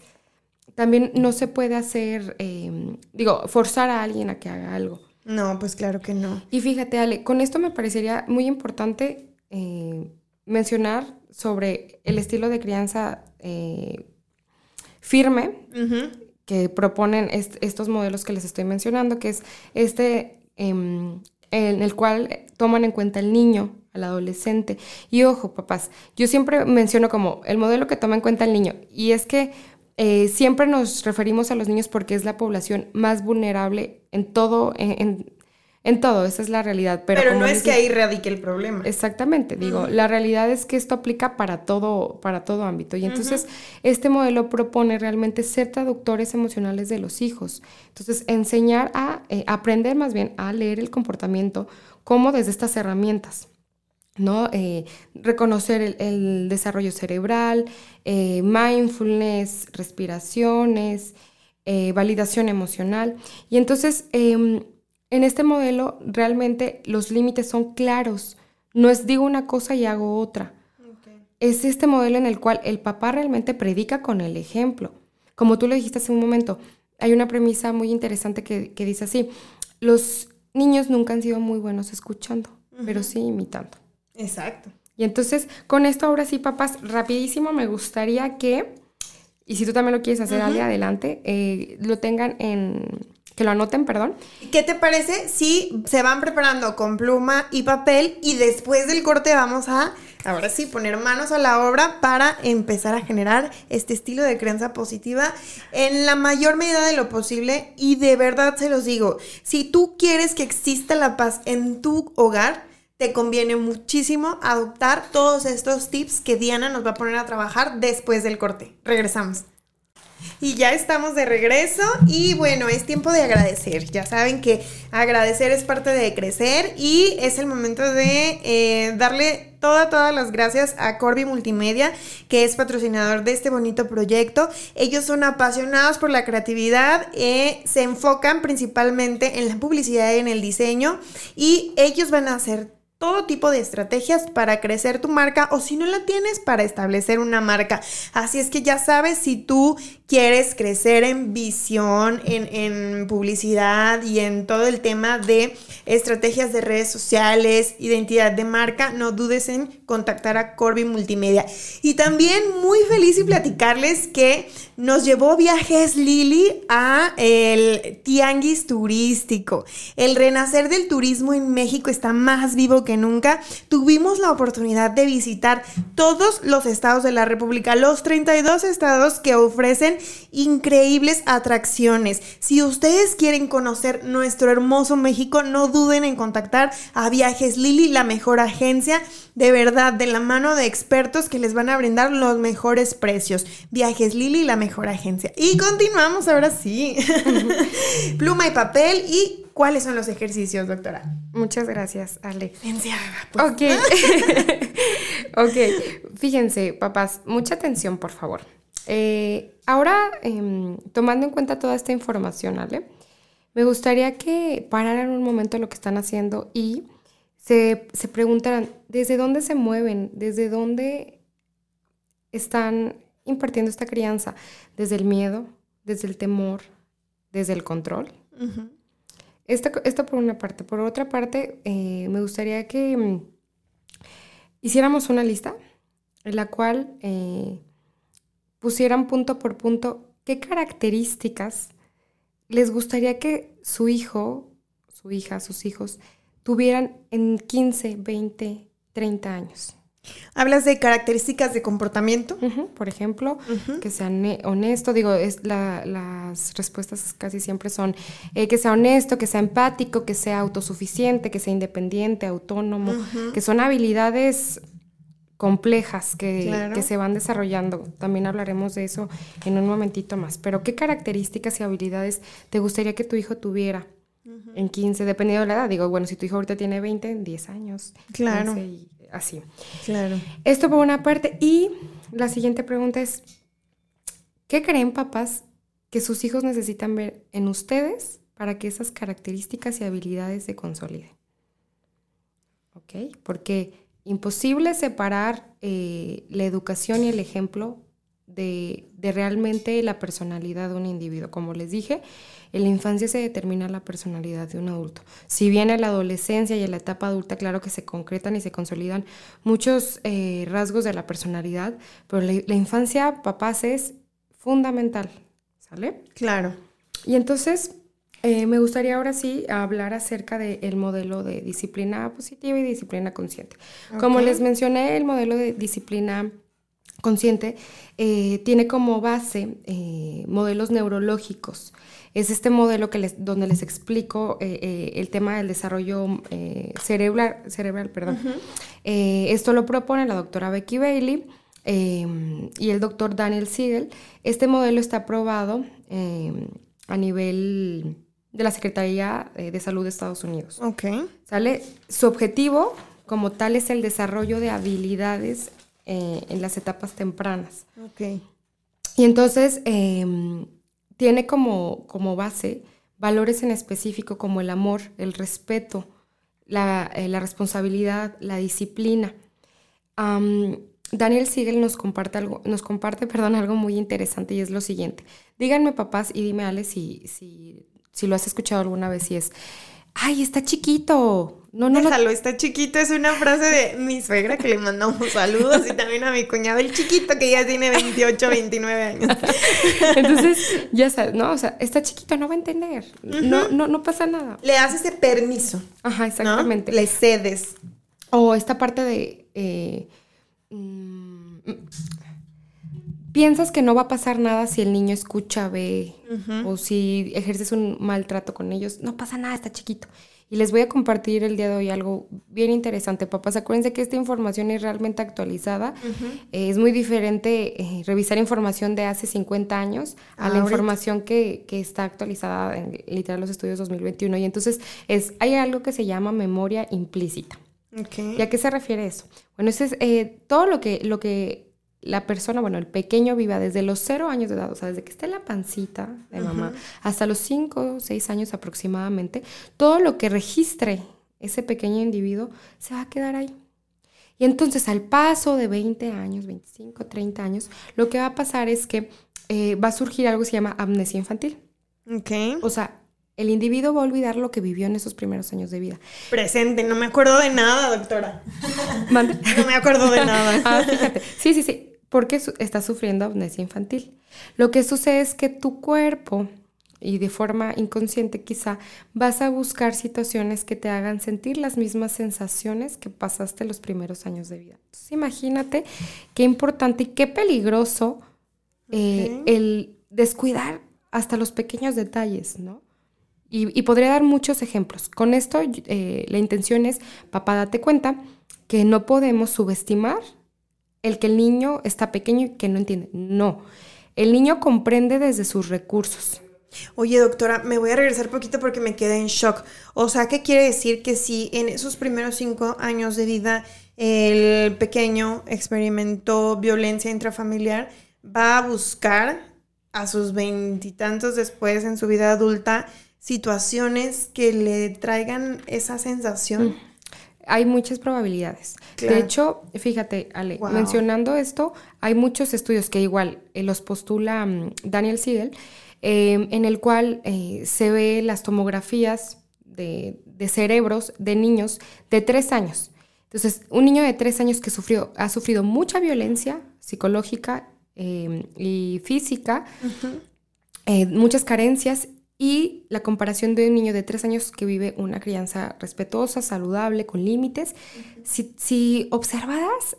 también no se puede hacer, eh, digo, forzar a alguien a que haga algo. No, pues claro que no. Y fíjate, Ale, con esto me parecería muy importante eh, mencionar sobre el estilo de crianza eh, firme que proponen estos modelos que les estoy mencionando, que es este em, en el cual toman en cuenta el niño, al adolescente. Y ojo, papás, yo siempre menciono como el modelo que toma en cuenta el niño. Y es que eh, siempre nos referimos a los niños porque es la población más vulnerable en todo, en, en todo, esa es la realidad. Pero, no es que ahí radique el problema. Exactamente, digo, la realidad es que esto aplica para todo, para todo ámbito. Y entonces este modelo propone realmente ser traductores emocionales de los hijos. Entonces, enseñar a eh, aprender más bien a leer el comportamiento como desde estas herramientas. ¿No? Eh, reconocer el, desarrollo cerebral, eh, mindfulness, respiraciones, validación emocional. Y entonces em, en este modelo realmente los límites son claros. No es digo una cosa y hago otra. Es este modelo en el cual el papá realmente predica con el ejemplo. Como tú lo dijiste hace un momento, hay una premisa muy interesante que, dice así, los niños nunca han sido muy buenos escuchando, pero sí imitando. Exacto. Y entonces, con esto ahora sí, papás, rapidísimo, me gustaría que, y si tú también lo quieres hacer, adelante, eh, lo tengan en, que lo anoten, perdón. ¿Qué te parece si se van preparando con pluma y papel y después del corte vamos a, ahora sí, poner manos a la obra para empezar a generar este estilo de creencia positiva en la mayor medida de lo posible y de verdad se los digo, si tú quieres que exista la paz en tu hogar, te conviene muchísimo adoptar todos estos tips que Diana nos va a poner a trabajar después del corte. Regresamos. Y ya estamos de regreso y bueno, es tiempo de agradecer. Ya saben que agradecer es parte de crecer y es el momento de eh, darle todas, todas las gracias a Corby Multimedia, que es patrocinador de este bonito proyecto. Ellos son apasionados por la creatividad, eh, se enfocan principalmente en la publicidad y en el diseño y ellos van a hacer todo tipo de estrategias para crecer tu marca o si no la tienes para establecer una marca. Así es que ya sabes, si tú quieres crecer en visión, en, publicidad y en todo el tema de estrategias de redes sociales, identidad de marca, no dudes en contactar a Corby Multimedia. Y también muy feliz y platicarles que nos llevó Viajes Lili a el tianguis turístico. El renacer del turismo en México está más vivo que nunca. Tuvimos la oportunidad de visitar todos los estados de la República, los 32 estados que ofrecen increíbles atracciones. Si ustedes quieren conocer nuestro hermoso México, no duden en contactar a Viajes Lili, la mejor agencia, de verdad, de la mano de expertos que les van a brindar los mejores precios. Viajes Lili, la mejor agencia. Y continuamos ahora sí. Pluma y papel y ¿Cuáles son los ejercicios, doctora? Muchas gracias, Ale. Pues. Ok. ok. Fíjense, papás, mucha atención, por favor. Eh, ahora, em, tomando en cuenta toda esta información, Ale, me gustaría que pararan un momento lo que están haciendo y se, se preguntaran, ¿desde dónde se mueven? ¿Desde dónde están impartiendo esta crianza? ¿Desde el miedo? ¿Desde el temor? ¿Desde el control? esto, por una parte. Por otra parte, eh, me gustaría que mm, hiciéramos una lista en la cual eh, pusieran punto por punto qué características les gustaría que su hijo, su hija, sus hijos tuvieran en 15, 20, 30 años. Hablas de características de comportamiento. por ejemplo, que sea honesto. Digo, es las respuestas casi siempre son eh, que sea honesto, que sea empático, que sea autosuficiente, que sea independiente, autónomo, que son habilidades complejas que, que, se van desarrollando. También hablaremos de eso en un momentito más. Pero, ¿qué características y habilidades te gustaría que tu hijo tuviera en 15, dependiendo de la edad? Digo, bueno, si tu hijo ahorita tiene 20, en 10 años. Claro. y así. Claro. Esto por una parte. Y la siguiente pregunta es, ¿qué creen papás que sus hijos necesitan ver en ustedes para que esas características y habilidades se consoliden? ¿Ok? Porque imposible separar eh, la educación y el ejemplo de, realmente la personalidad de un individuo. Como les dije, en la infancia se determina la personalidad de un adulto. Si bien en la adolescencia y en la etapa adulta, claro que se concretan y se consolidan muchos eh, rasgos de la personalidad, pero la, la infancia, papás, es fundamental. ¿Sale? Claro. Y entonces, Eh, me gustaría ahora sí hablar acerca del modelo de disciplina positiva y disciplina consciente. Como les mencioné, el modelo de disciplina consciente eh, tiene como base eh, modelos neurológicos. Es este modelo que les, donde les explico el tema del desarrollo cerebral. cerebral perdón. esto lo propone la doctora Becky Bailey y el doctor Daniel Siegel. Este modelo está aprobado a nivel de la Secretaría eh, de Salud de Estados Unidos. Ok. ¿Sale? Su objetivo como tal es el desarrollo de habilidades eh, en las etapas tempranas. Ok. Y entonces tiene como, como base valores en específico como el amor, el respeto, la, eh, responsabilidad, la disciplina. Daniel Siegel nos comparte algo, nos comparte, perdón, algo muy interesante y es lo siguiente. Díganme, papás, y dime, Ale, si, si si lo has escuchado alguna vez y es, ay, está chiquito. No, no, Déjalo, está chiquito. Es una frase de mi suegra que le mandamos saludos y también a mi cuñado, el chiquito que ya tiene 28, 29 años. Entonces, ya sabes, ¿no? O sea, está chiquito, no va a entender. no, no, no pasa nada. Le das ese permiso. Ajá, exactamente. Le cedes. O esta parte de... Eh, mm, piensas que no va a pasar nada si el niño escucha, ve o si ejerces un maltrato con ellos. No pasa nada, está chiquito. Y les voy a compartir el día de hoy algo bien interesante, papás. Acuérdense que esta información es realmente actualizada. es muy diferente eh, revisar información de hace 50 años a la información que, está actualizada en literal los estudios 2021. Y entonces es, hay algo que se llama memoria implícita. ¿Y a qué se refiere eso? Bueno, eso es eh, todo lo que, lo que la persona, bueno, el pequeño viva desde los cero años de edad, o sea, desde que está en la pancita de mamá, hasta los cinco o seis años aproximadamente, todo lo que registre ese pequeño individuo se va a quedar ahí. Y entonces al paso de 20 años, 25, 30 años, lo que va a pasar es que eh, va a surgir algo que se llama amnesia infantil. Ok. O sea, el individuo va a olvidar lo que vivió en esos primeros años de vida. Presente, no me acuerdo de nada, doctora. No me acuerdo de nada. ah, fíjate. Sí, sí, sí porque estás sufriendo amnesia infantil. Lo que sucede es que tu cuerpo, y de forma inconsciente quizá, vas a buscar situaciones que te hagan sentir las mismas sensaciones que pasaste los primeros años de vida. Entonces imagínate qué importante y qué peligroso eh, el descuidar hasta los pequeños detalles, ¿no? Y, podría dar muchos ejemplos. Con esto eh, la intención es, papá, date cuenta que no podemos subestimar el que el niño está pequeño y que no entiende. No, el niño comprende desde sus recursos. Oye, doctora, me voy a regresar poquito porque me quedé en shock. O sea, ¿qué quiere decir que si en esos primeros cinco años de vida el pequeño experimentó violencia intrafamiliar, va a buscar a sus veintitantos después en su vida adulta situaciones que le traigan esa sensación? Hay muchas probabilidades. De hecho, fíjate, Ale, mencionando esto, hay muchos estudios que igual eh, los postula mm, Daniel Siegel, em, en el cual eh, se ve las tomografías de, cerebros de niños de tres años. Entonces, un niño de tres años que sufrió, ha sufrido mucha violencia psicológica em, y física, eh, muchas carencias y la comparación de un niño de tres años que vive una crianza respetuosa, saludable, con límites. si, observadas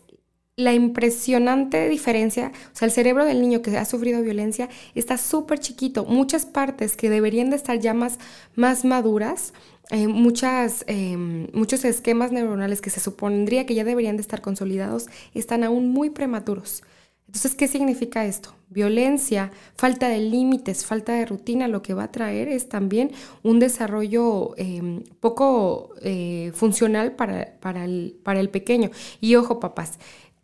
la impresionante diferencia, o sea, el cerebro del niño que ha sufrido violencia está súper chiquito, muchas partes que deberían de estar ya más, más maduras, eh, muchas, em, muchos esquemas neuronales que se supondría que ya deberían de estar consolidados, están aún muy prematuros. Entonces, ¿qué significa esto? Violencia, falta de límites, falta de rutina, lo que va a traer es también un desarrollo em, poco eh, funcional para, el pequeño. Y ojo, papás,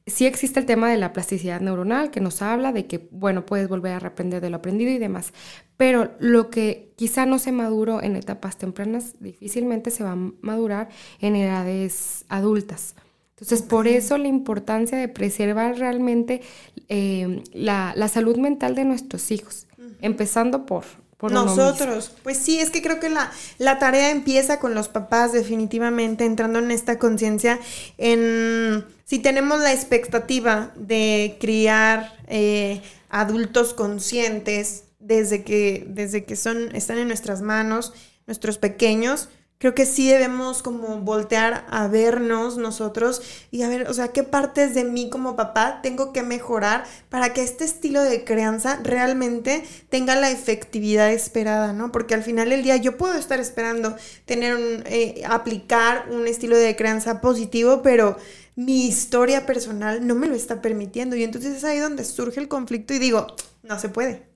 sí existe el tema de la plasticidad neuronal que nos habla de que, bueno, puedes volver a aprender de lo aprendido y demás, pero lo que quizá no se maduró en etapas tempranas, difícilmente se va a madurar en edades adultas. Entonces, por eso la importancia de preservar realmente eh, la, salud mental de nuestros hijos, empezando por, por nosotros. Pues sí, es que creo que la, la, tarea empieza con los papás definitivamente entrando en esta conciencia en si tenemos la expectativa de criar eh, adultos conscientes, desde que, desde que son, están en nuestras manos, nuestros pequeños, creo que sí debemos como voltear a vernos nosotros y a ver, o sea, qué partes de mí como papá tengo que mejorar para que este estilo de crianza realmente tenga la efectividad esperada, ¿no? Porque al final del día yo puedo estar esperando tener un, eh, aplicar un estilo de crianza positivo, pero mi historia personal no me lo está permitiendo y entonces es ahí donde surge el conflicto y digo, no se puede.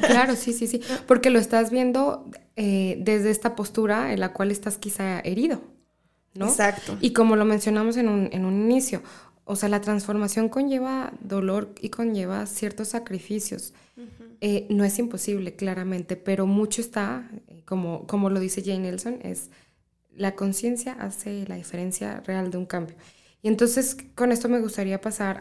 Claro, sí, sí, sí, porque lo estás viendo eh, desde esta postura en la cual estás quizá herido, ¿no? Exacto. Y como lo mencionamos en un, en un inicio, o sea, la transformación conlleva dolor y conlleva ciertos sacrificios. Eh, no es imposible, claramente, pero mucho está, eh, como, como lo dice Jane Nelson, es la conciencia hace la diferencia real de un cambio. Y entonces con esto me gustaría pasar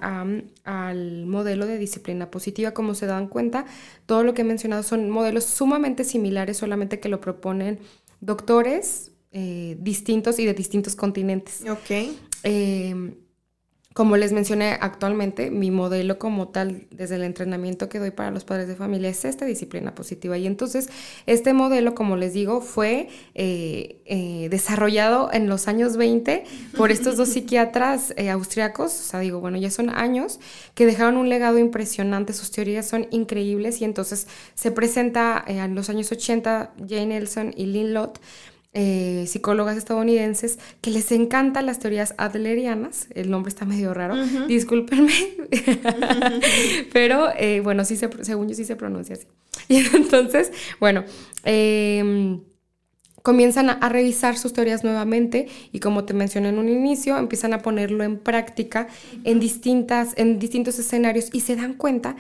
al modelo de disciplina positiva. Como se dan cuenta, todo lo que he mencionado son modelos sumamente similares, solamente que lo proponen doctores eh, distintos y de distintos continentes. Ok. Eh, como les mencioné actualmente, mi modelo como tal, desde el entrenamiento que doy para los padres de familia, es esta disciplina positiva. Y entonces, este modelo, como les digo, fue eh, eh, desarrollado en los años 20 por estos dos psiquiatras eh, austriacos, o sea, digo, bueno, ya son años, que dejaron un legado impresionante, sus teorías son increíbles y entonces se presenta en los años 80 Jane Nelson y Lynn Lott eh, psicólogas estadounidenses que les encantan las teorías adlerianas. El nombre está medio raro, discúlpenme, pero eh, bueno, sí se, según yo sí se pronuncia así. Y entonces, bueno, em, comienzan a, revisar sus teorías nuevamente y como te mencioné en un inicio, empiezan a ponerlo en práctica en, distintas, en distintos escenarios y se dan cuenta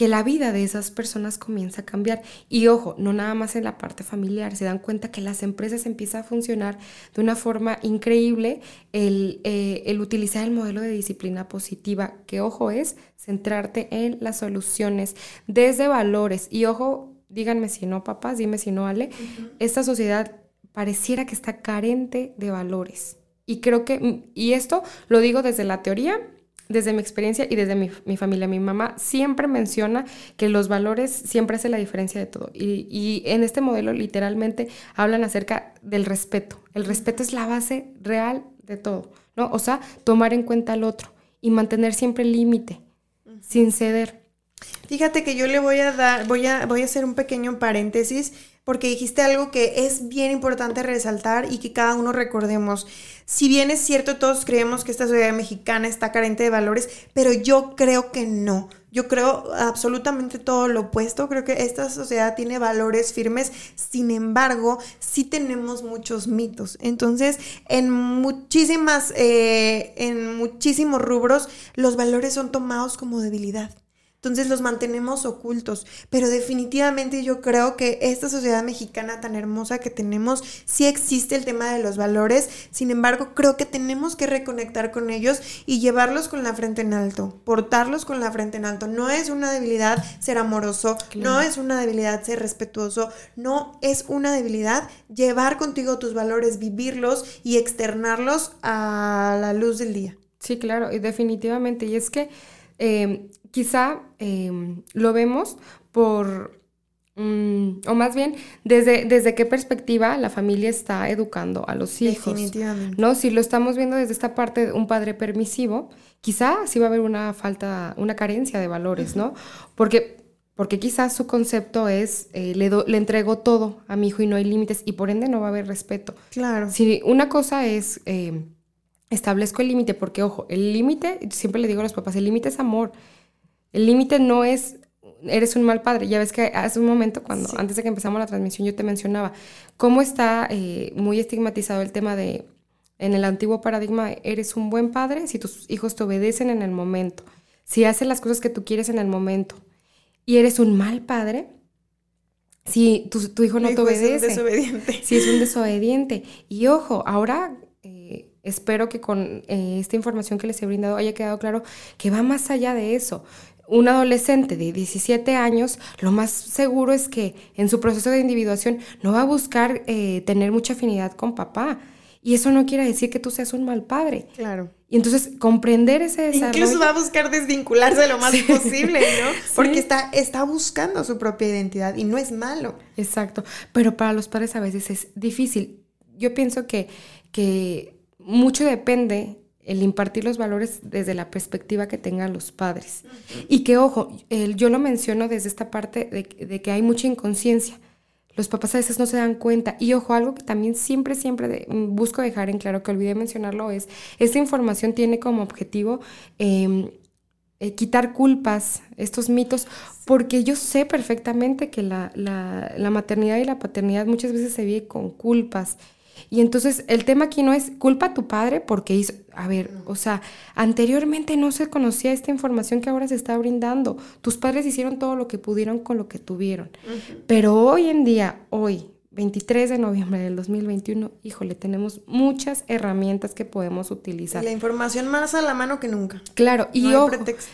que la vida de esas personas comienza a cambiar. Y ojo, no nada más en la parte familiar, se dan cuenta que las empresas empiezan a funcionar de una forma increíble el, eh, el utilizar el modelo de disciplina positiva, que ojo es centrarte en las soluciones desde valores. Y ojo, díganme si no, papás, dime si no, Ale, esta sociedad pareciera que está carente de valores. Y creo que, y esto lo digo desde la teoría, desde mi experiencia y desde mi, familia, mi mamá siempre menciona que los valores siempre hacen la diferencia de todo. Y, en este modelo literalmente hablan acerca del respeto. El respeto es la base real de todo, ¿no? O sea, tomar en cuenta al otro y mantener siempre el límite, sin ceder. Fíjate que yo le voy a dar, voy a, voy a hacer un pequeño paréntesis porque dijiste algo que es bien importante resaltar y que cada uno recordemos. Si bien es cierto, todos creemos que esta sociedad mexicana está carente de valores, pero yo creo que no. Yo creo absolutamente todo lo opuesto. Creo que esta sociedad tiene valores firmes. Sin embargo, sí tenemos muchos mitos. Entonces, en muchísimas, eh, en muchísimos rubros, los valores son tomados como debilidad. Entonces los mantenemos ocultos. Pero definitivamente yo creo que esta sociedad mexicana tan hermosa que tenemos, sí existe el tema de los valores. Sin embargo, creo que tenemos que reconectar con ellos y llevarlos con la frente en alto, portarlos con la frente en alto. No es una debilidad ser amoroso, no es una debilidad ser respetuoso, no es una debilidad llevar contigo tus valores, vivirlos y externarlos a la luz del día. Sí, claro, y definitivamente. Y es que Em, quizá em, lo vemos por, mm, o más bien, desde, desde qué perspectiva la familia está educando a los hijos. Definitivamente. ¿no? Si lo estamos viendo desde esta parte de un padre permisivo, quizá sí va a haber una falta, una carencia de valores, ¿no? Porque porque quizás su concepto es, eh, le, le, entrego todo a mi hijo y no hay límites y por ende no va a haber respeto. Claro. Si una cosa es, em, establezco el límite, porque ojo, el límite, siempre le digo a los papás, el límite es amor. El límite no es eres un mal padre. Ya ves que hace un momento, cuando antes de que empezamos la transmisión, yo te mencionaba cómo está eh, muy estigmatizado el tema de, en el antiguo paradigma, eres un buen padre si tus hijos te obedecen en el momento, si hacen las cosas que tú quieres en el momento, y eres un mal padre si tu, tu hijo no te obedece. Es un desobediente. Si es un desobediente. Y ojo, ahora espero que con eh, esta información que les he brindado haya quedado claro que va más allá de eso. Un adolescente de 17 años, lo más seguro es que en su proceso de individuación no va a buscar eh, tener mucha afinidad con papá. Y eso no quiere decir que tú seas un mal padre. Claro. Y entonces comprender ese desarrollo. Incluso va a buscar desvincularse lo más posible, ¿no? Porque está, está buscando su propia identidad y no es malo. Exacto. Pero para los padres a veces es difícil. Yo pienso que, que mucho depende el impartir los valores desde la perspectiva que tengan los padres. Y que, ojo, yo lo menciono desde esta parte de, que hay mucha inconsciencia los papás a veces no se dan cuenta. Y ojo, algo que también siempre, siempre mm, busco dejar en claro, que olvidé mencionarlo, es, esta información tiene como objetivo em, eh, quitar culpas, estos mitos, porque yo sé perfectamente que la, la maternidad y la paternidad muchas veces se vive con culpas. Y entonces el tema aquí no es culpa a tu padre porque hizo, a ver, o sea, anteriormente no se conocía esta información que ahora se está brindando. Tus padres hicieron todo lo que pudieron con lo que tuvieron. Pero hoy en día, hoy, 23 de noviembre del 2021, híjole, tenemos muchas herramientas que podemos utilizar. La información más a la mano que nunca. Claro, y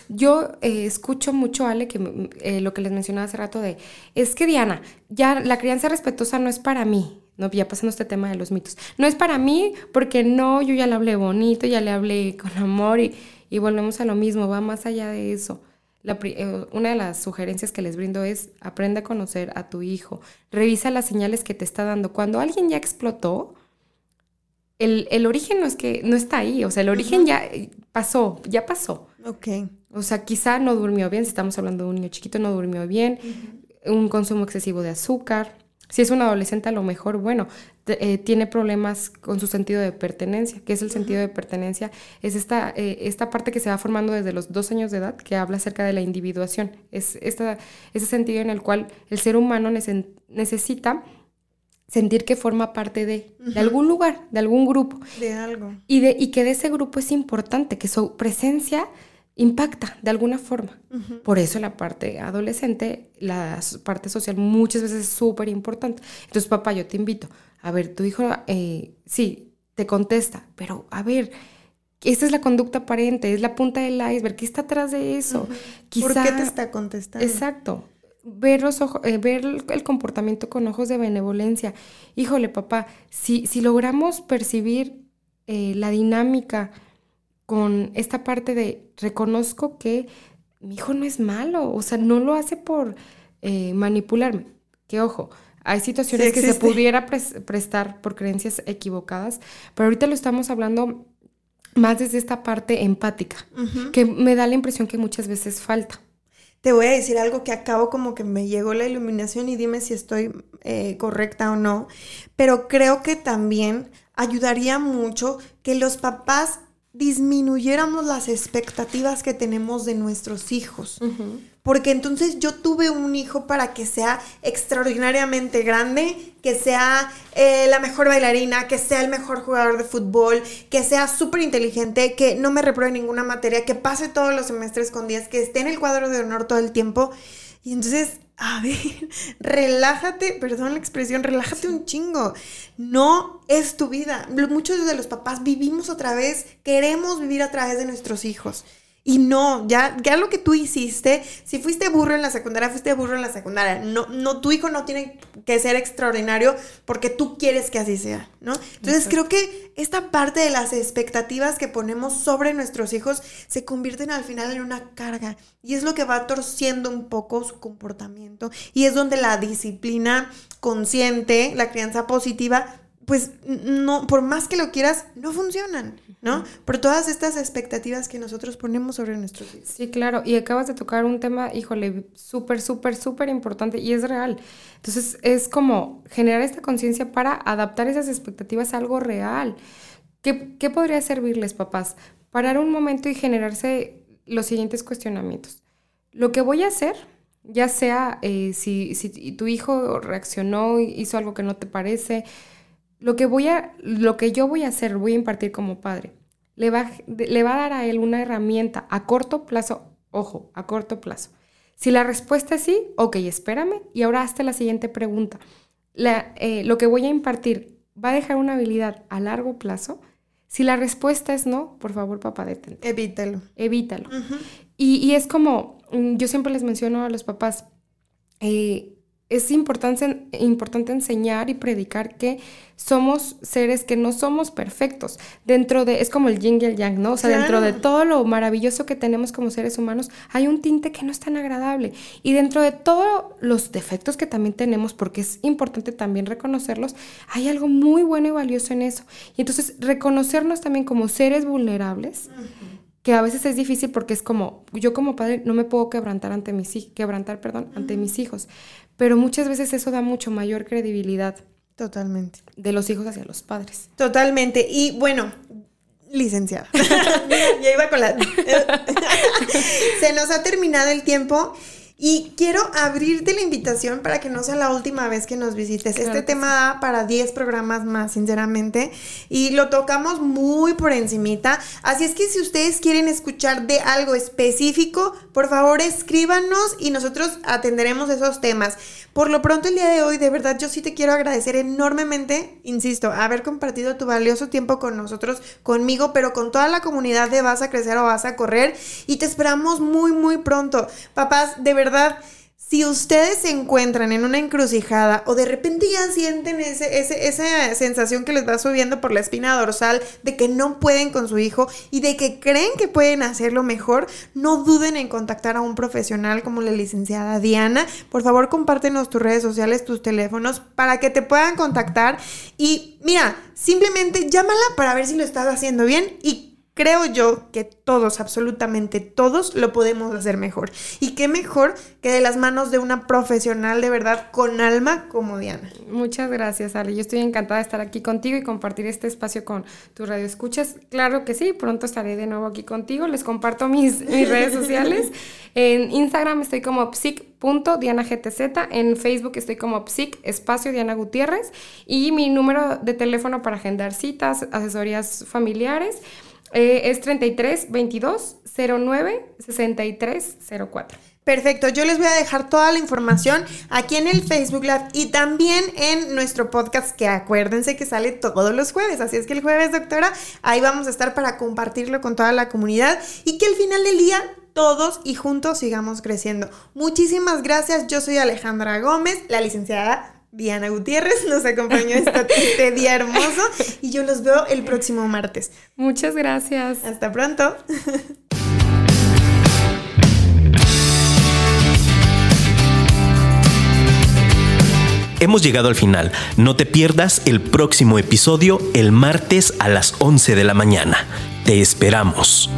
yo eh, escucho mucho, Ale, que eh, lo que les mencionaba hace rato de, es que Diana, ya la crianza respetuosa no es para mí. No, ya pasando este tema de los mitos. No es para mí porque no, yo ya le hablé bonito, ya le hablé con amor y, volvemos a lo mismo, va más allá de eso. Eh, una de las sugerencias que les brindo es aprende a conocer a tu hijo, revisa las señales que te está dando. Cuando alguien ya explotó, el, origen no es que no está ahí, o sea, el origen ya eh, pasó, ya pasó. Ok. O sea, quizá no durmió bien, si estamos hablando de un niño chiquito, no durmió bien, un consumo excesivo de azúcar, si es un adolescente, a lo mejor, bueno, eh, tiene problemas con su sentido de pertenencia. ¿Qué es el sentido de pertenencia? Es esta, eh, esta parte que se va formando desde los dos años de edad, que habla acerca de la individuación. Es esta, ese sentido en el cual el ser humano necesita sentir que forma parte de, de algún lugar, de algún grupo. De algo. Y, de, y que de ese grupo es importante, que su presencia impacta de alguna forma. Por eso la parte adolescente, la parte social muchas veces es súper importante. Entonces, papá, yo te invito, a ver, tu hijo, eh, sí, te contesta, pero a ver, esta es la conducta aparente, es la punta del iceberg, ¿qué está atrás de eso? ¿Por qué te está contestando? Exacto. Ver, los ojos, eh, ver el comportamiento con ojos de benevolencia. Híjole, papá, si, si logramos percibir eh, la dinámica, con esta parte de reconozco que mi hijo no es malo, o sea, no lo hace por eh, manipularme. Que ojo, hay situaciones que se pudiera prestar por creencias equivocadas, pero ahorita lo estamos hablando más desde esta parte empática, que me da la impresión que muchas veces falta. Te voy a decir algo que acabo como que me llegó la iluminación y dime si estoy eh, correcta o no, pero creo que también ayudaría mucho que los papás disminuyéramos las expectativas que tenemos de nuestros hijos. Porque entonces yo tuve un hijo para que sea extraordinariamente grande, que sea eh, la mejor bailarina, que sea el mejor jugador de fútbol, que sea súper inteligente, que no me repruebe ninguna materia, que pase todos los semestres con 10, que esté en el cuadro de honor todo el tiempo. Y entonces a ver, relájate, perdón la expresión, relájate un chingo. No es tu vida. Muchos de los papás vivimos otra vez, queremos vivir a través de nuestros hijos. Y no, ya, ya lo que tú hiciste, si fuiste burro en la secundaria, fuiste burro en la secundaria. No, no, tu hijo no tiene que ser extraordinario porque tú quieres que así sea, ¿no? Entonces creo que esta parte de las expectativas que ponemos sobre nuestros hijos se convierten al final en una carga. Y es lo que va torciendo un poco su comportamiento. Y es donde la disciplina consciente, la crianza positiva, pues no, por más que lo quieras, no funcionan, ¿no? Por todas estas expectativas que nosotros ponemos sobre nuestros hijos. Sí, claro, y acabas de tocar un tema, híjole, súper, súper, súper importante y es real. Entonces es como generar esta conciencia para adaptar esas expectativas a algo real. ¿Qué, ¿Qué podría servirles, papás? Parar un momento y generarse los siguientes cuestionamientos. Lo que voy a hacer, ya sea eh, si, si tu hijo reaccionó, hizo algo que no te parece, lo que, voy a, lo que yo voy a hacer, voy a impartir como padre, le va, le va a dar a él una herramienta a corto plazo, ojo, a corto plazo. Si la respuesta es sí, ok, espérame y ahora hazte la siguiente pregunta. La, eh, lo que voy a impartir va a dejar una habilidad a largo plazo. Si la respuesta es no, por favor, papá, detente. Evítalo. Evítalo. y, y, es como, mm, yo siempre les menciono a los papás, eh, es importante, importante enseñar y predicar que somos seres que no somos perfectos. Dentro de, es como el yin y el yang, ¿no? O sea, dentro de todo lo maravilloso que tenemos como seres humanos, hay un tinte que no es tan agradable. Y dentro de todos los defectos que también tenemos, porque es importante también reconocerlos, hay algo muy bueno y valioso en eso. Y entonces, reconocernos también como seres vulnerables. que a veces es difícil porque es como yo como padre no me puedo quebrantar ante mis quebrantar, perdón, ante mis hijos, pero muchas veces eso da mucho mayor credibilidad. Totalmente. De los hijos hacia los padres. Totalmente. Y bueno, licenciada. ya iba con la... Se nos ha terminado el tiempo. Y quiero abrirte la invitación para que no sea la última vez que nos visites. este tema da para 10 programas más, sinceramente, y lo tocamos muy por encimita. Así es que si ustedes quieren escuchar de algo específico, por favor escríbanos y nosotros atenderemos esos temas. Por lo pronto el día de hoy, de verdad, yo sí te quiero agradecer enormemente, insisto, haber compartido tu valioso tiempo con nosotros, conmigo, pero con toda la comunidad de Vas a Crecer o Vas a Correr. Y te esperamos muy, muy pronto. Papás, de verdad si ustedes se encuentran en una encrucijada o de repente ya sienten ese, esa sensación que les va subiendo por la espina dorsal de que no pueden con su hijo y de que creen que pueden hacerlo mejor, no duden en contactar a un profesional como la licenciada Diana. Por favor, compártenos tus redes sociales, tus teléfonos para que te puedan contactar. Y mira, simplemente llámala para ver si lo estás haciendo bien y creo yo que todos, absolutamente todos, lo podemos hacer mejor. Y qué mejor que de las manos de una profesional de verdad con alma como Diana. Muchas gracias, Ale. Yo estoy encantada de estar aquí contigo y compartir este espacio con tus radioescuchas. Claro que sí, pronto estaré de nuevo aquí contigo. Les comparto mis, mis redes sociales. En Instagram estoy como psic.dianagtz, en Facebook estoy como psic espacio Diana Gutiérrez y mi número de teléfono para agendar citas, asesorías familiares eh, es 33 22 09 63 04. Perfecto, yo les voy a dejar toda la información aquí en el Facebook Live y también en nuestro podcast que acuérdense que sale todos los jueves, así es que el jueves, doctora, ahí vamos a estar para compartirlo con toda la comunidad y que al final del día todos y juntos sigamos creciendo. Muchísimas gracias, yo soy Alejandra Gómez, la licenciada Diana Gutiérrez nos acompañó este día hermoso y yo los veo el próximo martes. Muchas gracias. Hasta pronto. Hemos llegado al final. No te pierdas el próximo episodio el martes a las 11 de la mañana. Te esperamos.